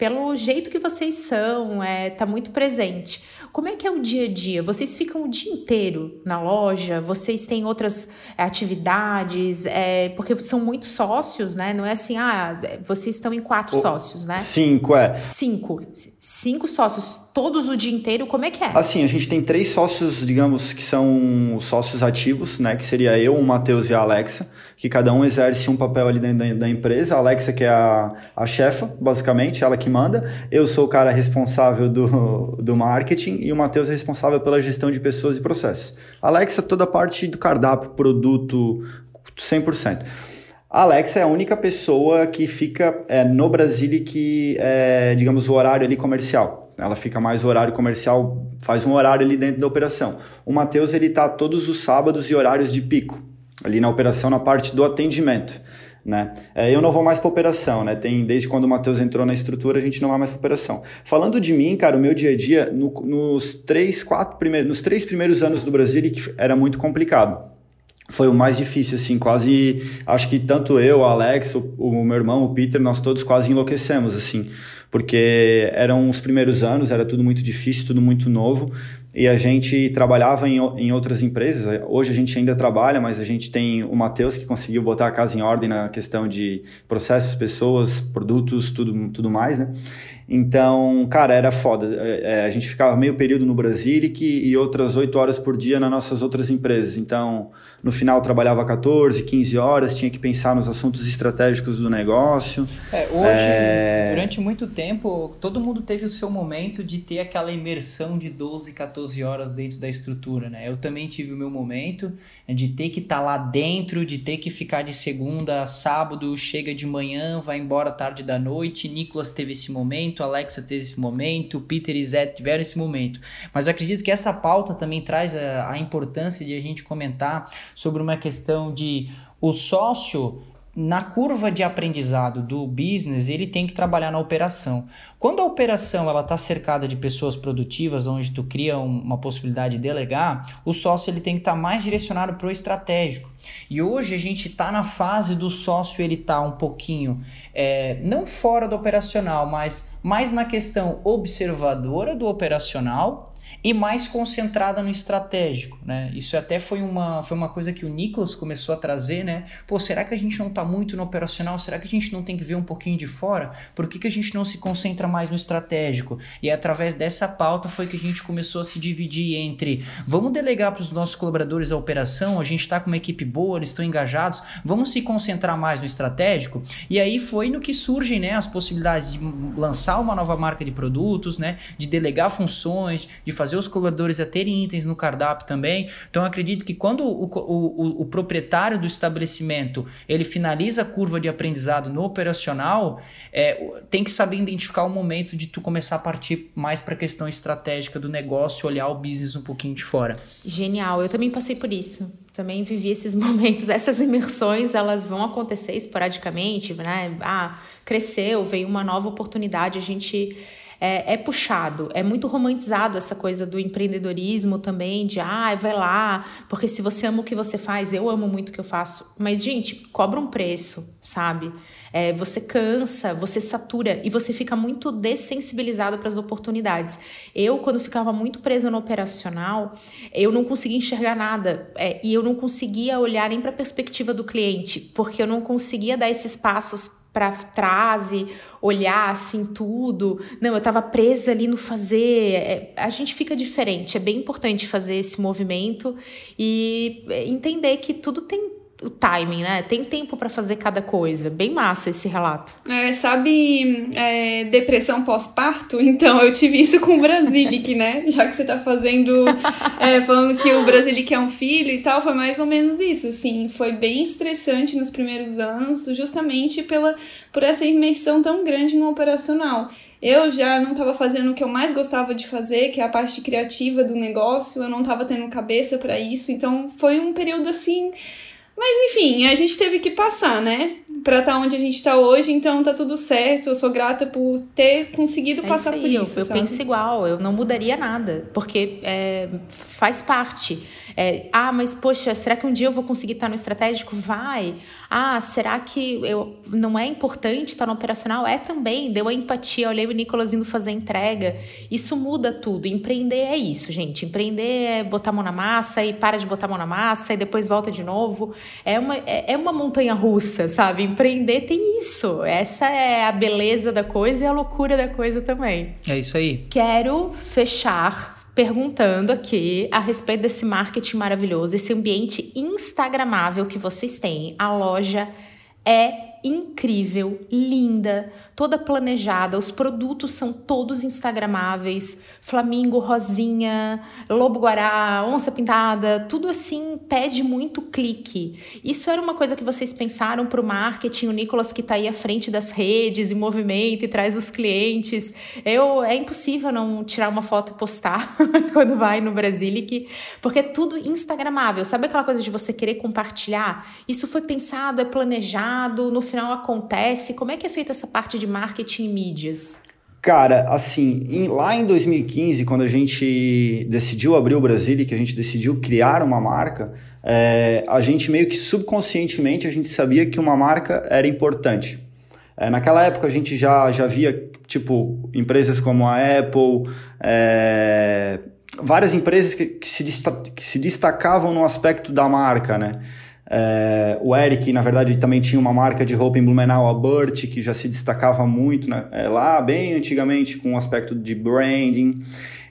pelo jeito que vocês são, é, tá muito presente. Como é que é o dia a dia? Vocês ficam o dia inteiro na loja? Vocês têm outras é, atividades? É, porque são muitos sócios, né? Não é assim, ah, vocês estão em quatro o, sócios, né? Cinco, é. Cinco. Cinco sócios todos o dia inteiro, como é que é? Assim, a gente tem três sócios, digamos, que são sócios ativos, né? Que seria eu, o Matheus e a Alexa, que cada um exerce um papel ali dentro da, da empresa. A Alexa, que é a, a chefa, basicamente, ela que manda. Eu sou o cara responsável do, do marketing e o Matheus é responsável pela gestão de pessoas e processos. A Alexa, toda a parte do cardápio, produto, 100%. A Alexa é a única pessoa que fica é, no Brasil que, é, digamos, o horário ali comercial. Ela fica mais horário comercial, faz um horário ali dentro da operação. O Matheus, ele tá todos os sábados e horários de pico, ali na operação, na parte do atendimento. Né? É, eu não vou mais para operação, né? Tem, desde quando o Matheus entrou na estrutura, a gente não vai mais para operação. Falando de mim, cara, o meu dia a dia, no, nos três, quatro primeiros, nos três primeiros anos do Brasil, era muito complicado foi o mais difícil, assim, quase, acho que tanto eu, a Alex, o, o, meu irmão, o Peter, nós todos quase enlouquecemos, assim, porque eram os primeiros anos, era tudo muito difícil, tudo muito novo, e a gente trabalhava em, em outras empresas, hoje a gente ainda trabalha, mas a gente tem o Matheus que conseguiu botar a casa em ordem na questão de processos, pessoas, produtos, tudo, tudo mais, né, então, cara, era foda. É, é, a gente ficava meio período no Brasilic e outras oito horas por dia nas nossas outras empresas. Então, no final trabalhava 14, 15 horas, tinha que pensar nos assuntos estratégicos do negócio. É, hoje, é... durante muito tempo, todo mundo teve o seu momento de ter aquela imersão de 12, 14 horas dentro da estrutura, né? Eu também tive o meu momento de ter que estar tá lá dentro, de ter que ficar de segunda a sábado, chega de manhã, vai embora tarde da noite. Nicolas teve esse momento, Alexa teve esse momento, Peter e Zé tiveram esse momento. Mas eu acredito que essa pauta também traz a, a importância de a gente comentar sobre uma questão de o sócio na curva de aprendizado do business, ele tem que trabalhar na operação. Quando a operação ela está cercada de pessoas produtivas, onde tu cria uma possibilidade de delegar, o sócio ele tem que estar tá mais direcionado para o estratégico. E hoje a gente está na fase do sócio ele tá um pouquinho é, não fora do operacional, mas mais na questão observadora do operacional e mais concentrada no estratégico, né? Isso até foi uma, foi uma coisa que o Nicolas começou a trazer, né? Pô, será que a gente não está muito no operacional? Será que a gente não tem que ver um pouquinho de fora? Por que, que a gente não se concentra mais no estratégico? E através dessa pauta foi que a gente começou a se dividir entre vamos delegar para os nossos colaboradores a operação, a gente está com uma equipe boa, eles estão engajados, vamos se concentrar mais no estratégico. E aí foi no que surgem, né, as possibilidades de lançar uma nova marca de produtos, né, de delegar funções, de fazer fazer os colaboradores a terem itens no cardápio também. Então, acredito que quando o, o, o, proprietário do estabelecimento ele finaliza a curva de aprendizado no operacional, é, tem que saber identificar o momento de tu começar a partir mais para a questão estratégica do negócio, olhar o business um pouquinho de fora. Genial, eu também passei por isso também vivi esses momentos, essas imersões, elas vão acontecer esporadicamente, né? Ah, cresceu, veio uma nova oportunidade, a gente é, é, puxado, é muito romantizado essa coisa do empreendedorismo também, de ah, vai lá, porque se você ama o que você faz, eu amo muito o que eu faço. Mas, gente, cobra um preço, sabe? É, você cansa, você satura e você fica muito dessensibilizado para as oportunidades. Eu, quando ficava muito presa no operacional, eu não conseguia enxergar nada é, e eu não conseguia olhar nem para a perspectiva do cliente, porque eu não conseguia dar esses passos para trás e olhar assim tudo. Não, eu estava presa ali no fazer. É, a gente fica diferente. É bem importante fazer esse movimento e entender que tudo tem o timing, né? Tem tempo para fazer cada coisa. Bem massa esse relato. É, sabe, é, depressão pós-parto? Então, eu tive isso com o Brasilic, né? Já que você tá fazendo, é, falando que o Brasilic é um filho e tal, foi mais ou menos isso, assim. Foi bem estressante nos primeiros anos, justamente pela, por essa imersão tão grande no operacional. Eu já não estava fazendo o que eu mais gostava de fazer, que é a parte criativa do negócio, eu não estava tendo cabeça para isso, então foi um período assim mas enfim, a gente teve que passar, né? Pra estar tá onde a gente tá hoje, então tá tudo certo. Eu sou grata por ter conseguido é passar isso aí, por isso. Eu, eu penso igual, eu não mudaria nada, porque é, faz parte. É, ah, mas poxa, será que um dia eu vou conseguir estar no estratégico? Vai. Ah, será que eu não é importante estar no operacional? É também. Deu a empatia, olhei o Nicolas indo fazer entrega. Isso muda tudo. Empreender é isso, gente. Empreender é botar a mão na massa e para de botar a mão na massa e depois volta de novo. É uma, é, é uma montanha russa, sabe? Empreender tem isso. Essa é a beleza da coisa e a loucura da coisa também. É isso aí. Quero fechar perguntando aqui a respeito desse marketing maravilhoso, esse ambiente instagramável que vocês têm. A loja é incrível, linda, toda planejada. Os produtos são todos instagramáveis. Flamingo, rosinha, lobo guará, onça pintada, tudo assim pede muito clique. Isso era uma coisa que vocês pensaram para o marketing, o Nicolas que está aí à frente das redes e movimenta e traz os clientes. Eu é impossível não tirar uma foto e postar quando vai no Brasilic, porque é tudo instagramável. Sabe aquela coisa de você querer compartilhar? Isso foi pensado, é planejado, no final acontece? Como é que é feita essa parte de marketing e mídias? Cara, assim, em, lá em 2015, quando a gente decidiu abrir o Brasília, que a gente decidiu criar uma marca, é, a gente meio que subconscientemente a gente sabia que uma marca era importante. É, naquela época a gente já, já via, tipo, empresas como a Apple, é, várias empresas que, que, se que se destacavam no aspecto da marca, né? É, o Eric, na verdade, também tinha uma marca de roupa em Blumenau, a Burt, que já se destacava muito né, é, lá, bem antigamente, com o um aspecto de branding.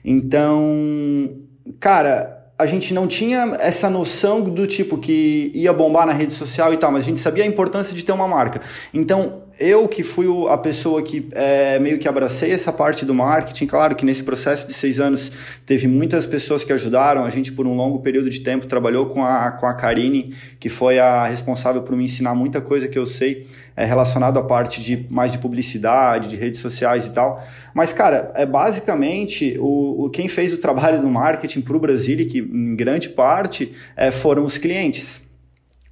Então, cara, a gente não tinha essa noção do tipo que ia bombar na rede social e tal, mas a gente sabia a importância de ter uma marca. Então, eu que fui a pessoa que é, meio que abracei essa parte do marketing, claro que nesse processo de seis anos teve muitas pessoas que ajudaram, a gente por um longo período de tempo trabalhou com a, com a Karine, que foi a responsável por me ensinar muita coisa que eu sei é, relacionado à parte de mais de publicidade, de redes sociais e tal. Mas, cara, é basicamente o, o quem fez o trabalho do marketing para o Brasil, que em grande parte é, foram os clientes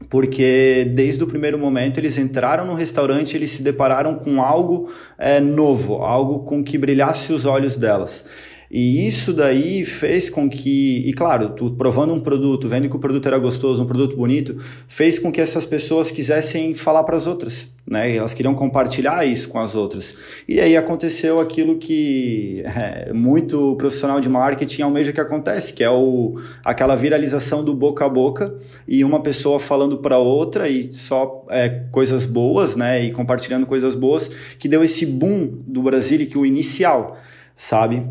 porque desde o primeiro momento eles entraram no restaurante eles se depararam com algo é, novo, algo com que brilhasse os olhos delas. E isso daí fez com que, e claro, tu provando um produto, vendo que o produto era gostoso, um produto bonito, fez com que essas pessoas quisessem falar para as outras, né? Elas queriam compartilhar isso com as outras. E aí aconteceu aquilo que é, muito profissional de marketing almeja que acontece, que é o, aquela viralização do boca a boca e uma pessoa falando para outra e só é, coisas boas, né? E compartilhando coisas boas, que deu esse boom do Brasil, que o inicial, sabe?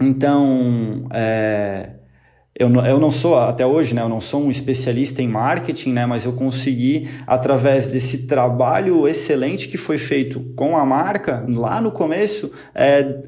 Então, é, eu, não, eu não sou, até hoje, né, eu não sou um especialista em marketing, né, mas eu consegui, através desse trabalho excelente que foi feito com a marca, lá no começo, é,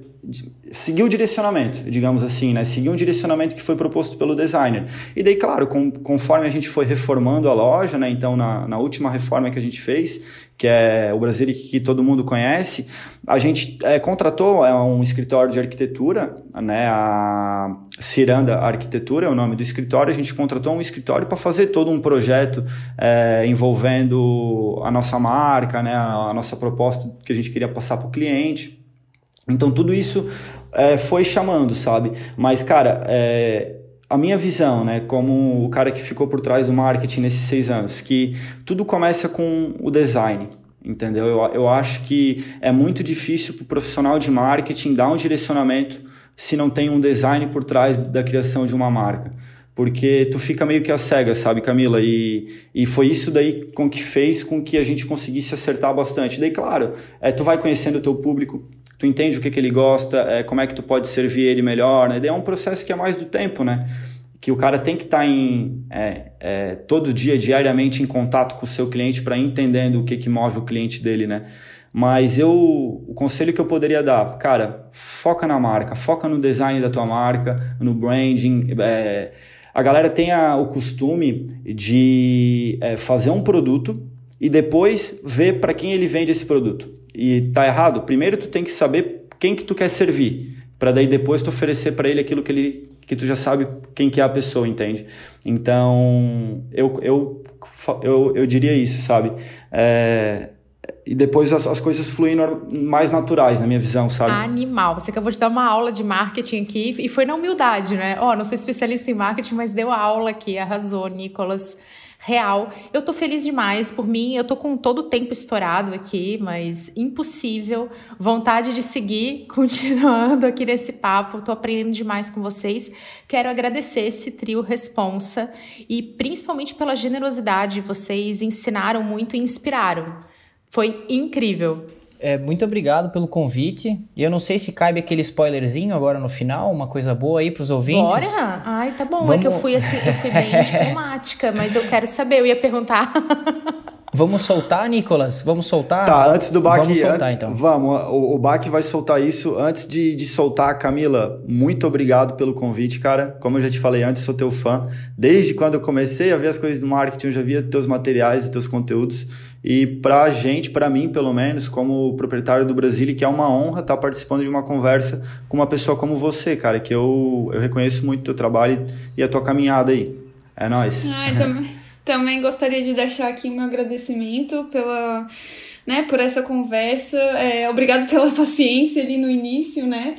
seguir o direcionamento, digamos assim, né? Seguir um direcionamento que foi proposto pelo designer. E daí, claro, com, conforme a gente foi reformando a loja, né? Então, na, na última reforma que a gente fez, que é o Brasil que todo mundo conhece, a gente é, contratou é, um escritório de arquitetura, né? A Ciranda Arquitetura é o nome do escritório. A gente contratou um escritório para fazer todo um projeto é, envolvendo a nossa marca, né? A, a nossa proposta que a gente queria passar para o cliente. Então tudo isso é, foi chamando, sabe? Mas, cara, é, a minha visão, né, como o cara que ficou por trás do marketing nesses seis anos, que tudo começa com o design, entendeu? Eu, eu acho que é muito difícil para o profissional de marketing dar um direcionamento se não tem um design por trás da criação de uma marca porque tu fica meio que a cega, sabe, Camila? E, e foi isso daí com que fez com que a gente conseguisse acertar bastante. Daí, claro, é, tu vai conhecendo o teu público, tu entende o que, que ele gosta, é, como é que tu pode servir ele melhor, né? É um processo que é mais do tempo, né? Que o cara tem que estar tá em é, é, todo dia, diariamente, em contato com o seu cliente para entendendo o que, que move o cliente dele, né? Mas eu, o conselho que eu poderia dar, cara, foca na marca, foca no design da tua marca, no branding, é, a galera tem a, o costume de é, fazer um produto e depois ver para quem ele vende esse produto. E tá errado. Primeiro tu tem que saber quem que tu quer servir, para daí depois tu oferecer para ele aquilo que ele que tu já sabe quem que é a pessoa, entende? Então, eu, eu, eu, eu diria isso, sabe? É, e depois as, as coisas fluem mais naturais, na minha visão, sabe? Animal. Você acabou de dar uma aula de marketing aqui e foi na humildade, né? Ó, oh, não sou especialista em marketing, mas deu aula aqui, arrasou, Nicolas. Real. Eu tô feliz demais por mim. Eu tô com todo o tempo estourado aqui, mas impossível. Vontade de seguir continuando aqui nesse papo. Tô aprendendo demais com vocês. Quero agradecer esse trio Responsa e principalmente pela generosidade. Vocês ensinaram muito e inspiraram. Foi incrível. É, muito obrigado pelo convite. Eu não sei se cabe aquele spoilerzinho agora no final, uma coisa boa aí para os ouvintes. Bora! Ai, tá bom. Vamos... É que eu fui assim, eu fui bem diplomática, mas eu quero saber, eu ia perguntar. Vamos soltar, Nicolas? Vamos soltar? Tá, antes do Bac. Vamos soltar, então. Vamos, o, o vai soltar isso. Antes de, de soltar, Camila, muito obrigado pelo convite, cara. Como eu já te falei antes, sou teu fã. Desde quando eu comecei a ver as coisas do marketing, eu já via teus materiais e teus conteúdos. E pra gente, para mim, pelo menos, como proprietário do Brasília, que é uma honra estar participando de uma conversa com uma pessoa como você, cara, que eu, eu reconheço muito o teu trabalho e a tua caminhada aí. É nóis. Ai, também. Também gostaria de deixar aqui o meu agradecimento pela, né, por essa conversa. É, obrigado pela paciência ali no início, né?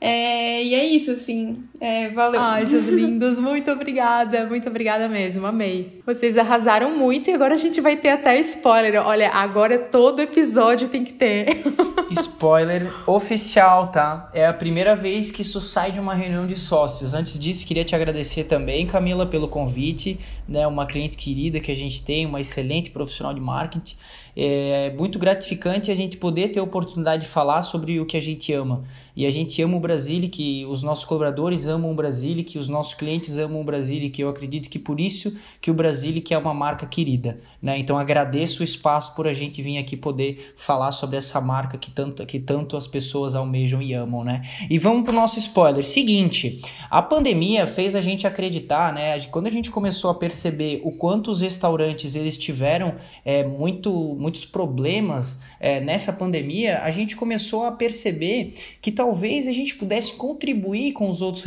É, e é isso, assim. É, valeu. Ai, seus lindos, muito obrigada, muito obrigada mesmo, amei. Vocês arrasaram muito e agora a gente vai ter até spoiler. Olha, agora todo episódio tem que ter. Spoiler oficial, tá? É a primeira vez que isso sai de uma reunião de sócios. Antes disso, queria te agradecer também, Camila, pelo convite, né? Uma cliente querida que a gente tem, uma excelente profissional de marketing. É muito gratificante a gente poder ter a oportunidade de falar sobre o que a gente ama. E a gente ama o Brasil, que os nossos colaboradores amam o Brasil, que os nossos clientes amam o Brasil, que eu acredito que por isso que o Brasil que é uma marca querida, né? Então agradeço o espaço por a gente vir aqui poder falar sobre essa marca que tanto que tanto as pessoas almejam e amam, né? E vamos pro nosso spoiler. Seguinte, a pandemia fez a gente acreditar, né? Quando a gente começou a perceber o quanto os restaurantes eles tiveram é, muito muitos problemas é, nessa pandemia, a gente começou a perceber que talvez a gente pudesse contribuir com os outros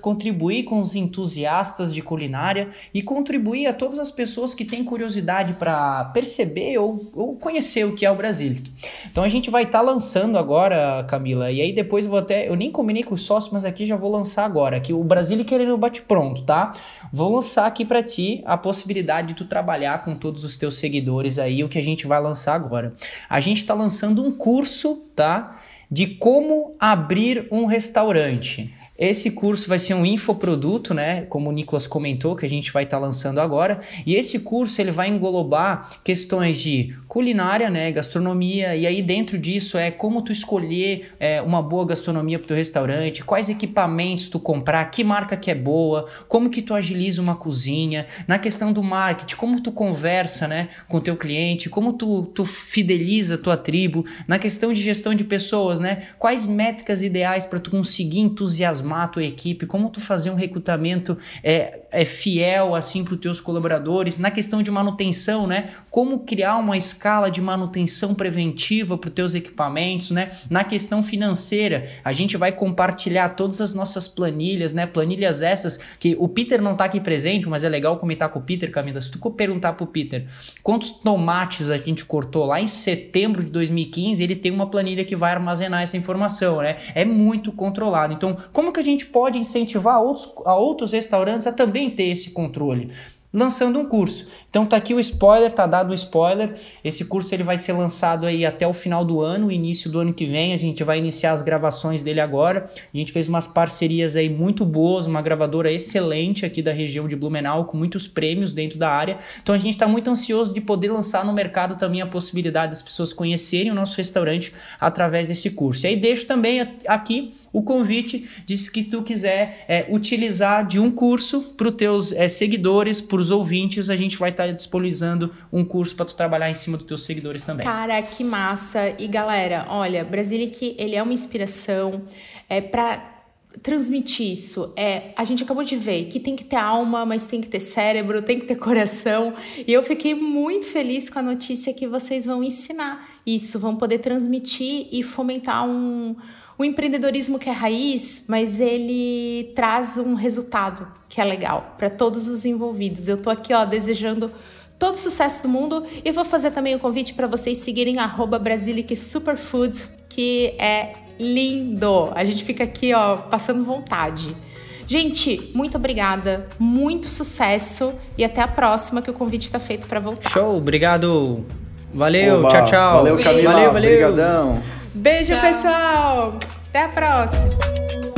contribuir com os entusiastas de culinária e contribuir a todas as pessoas que têm curiosidade para perceber ou, ou, conhecer o que é o Brasil. Então a gente vai estar tá lançando agora, Camila, e aí depois eu vou até. Eu nem combinei com os sócios, mas aqui já vou lançar agora. Que o Brasil querendo bate pronto, tá? Vou lançar aqui para ti a possibilidade de tu trabalhar com todos os teus seguidores aí, o que a gente vai lançar agora. A gente está lançando um curso, tá? De como abrir um restaurante. Esse curso vai ser um infoproduto, né? Como o Nicolas comentou, que a gente vai estar tá lançando agora. E esse curso ele vai englobar questões de culinária, né? Gastronomia. E aí dentro disso é como tu escolher é, uma boa gastronomia para o teu restaurante, quais equipamentos tu comprar, que marca que é boa, como que tu agiliza uma cozinha. Na questão do marketing, como tu conversa, né? Com teu cliente, como tu, tu fideliza a tua tribo. Na questão de gestão de pessoas, né? Quais métricas ideais para tu conseguir entusiasmar entusiasmar a tua equipe, como tu fazer um recrutamento é, é fiel assim para os teus colaboradores, na questão de manutenção, né? Como criar uma escala de manutenção preventiva para os teus equipamentos, né? Na questão financeira, a gente vai compartilhar todas as nossas planilhas, né? Planilhas essas que o Peter não está aqui presente, mas é legal comentar com o Peter, Camila. Se tu perguntar para o Peter quantos tomates a gente cortou lá em setembro de 2015, ele tem uma planilha que vai armazenar essa informação, né? É muito controlado. Então, como que a gente pode incentivar outros, a outros restaurantes a também ter esse controle? Lançando um curso. Então tá aqui o spoiler, tá dado o spoiler. Esse curso ele vai ser lançado aí até o final do ano, início do ano que vem. A gente vai iniciar as gravações dele agora. A gente fez umas parcerias aí muito boas, uma gravadora excelente aqui da região de Blumenau, com muitos prêmios dentro da área. Então a gente está muito ansioso de poder lançar no mercado também a possibilidade das pessoas conhecerem o nosso restaurante através desse curso. E aí deixo também aqui o convite de que tu quiser é, utilizar de um curso para os teus é, seguidores, para os ouvintes, a gente vai estar tá disponibilizando um curso para tu trabalhar em cima dos teus seguidores também. Cara, que massa! E galera, olha, Brasilic, ele é uma inspiração é para transmitir isso. É, a gente acabou de ver que tem que ter alma, mas tem que ter cérebro, tem que ter coração. E eu fiquei muito feliz com a notícia que vocês vão ensinar isso, vão poder transmitir e fomentar um o empreendedorismo que é raiz, mas ele traz um resultado que é legal para todos os envolvidos. Eu tô aqui, ó, desejando todo o sucesso do mundo e vou fazer também o um convite para vocês seguirem Brasilic Superfoods, que é lindo. A gente fica aqui, ó, passando vontade. Gente, muito obrigada, muito sucesso e até a próxima que o convite está feito para voltar. Show, obrigado. Valeu, Oba, tchau, tchau. Valeu, Camila. Valeu, valeu. Obrigadão. Beijo, Tchau. pessoal. Até a próxima.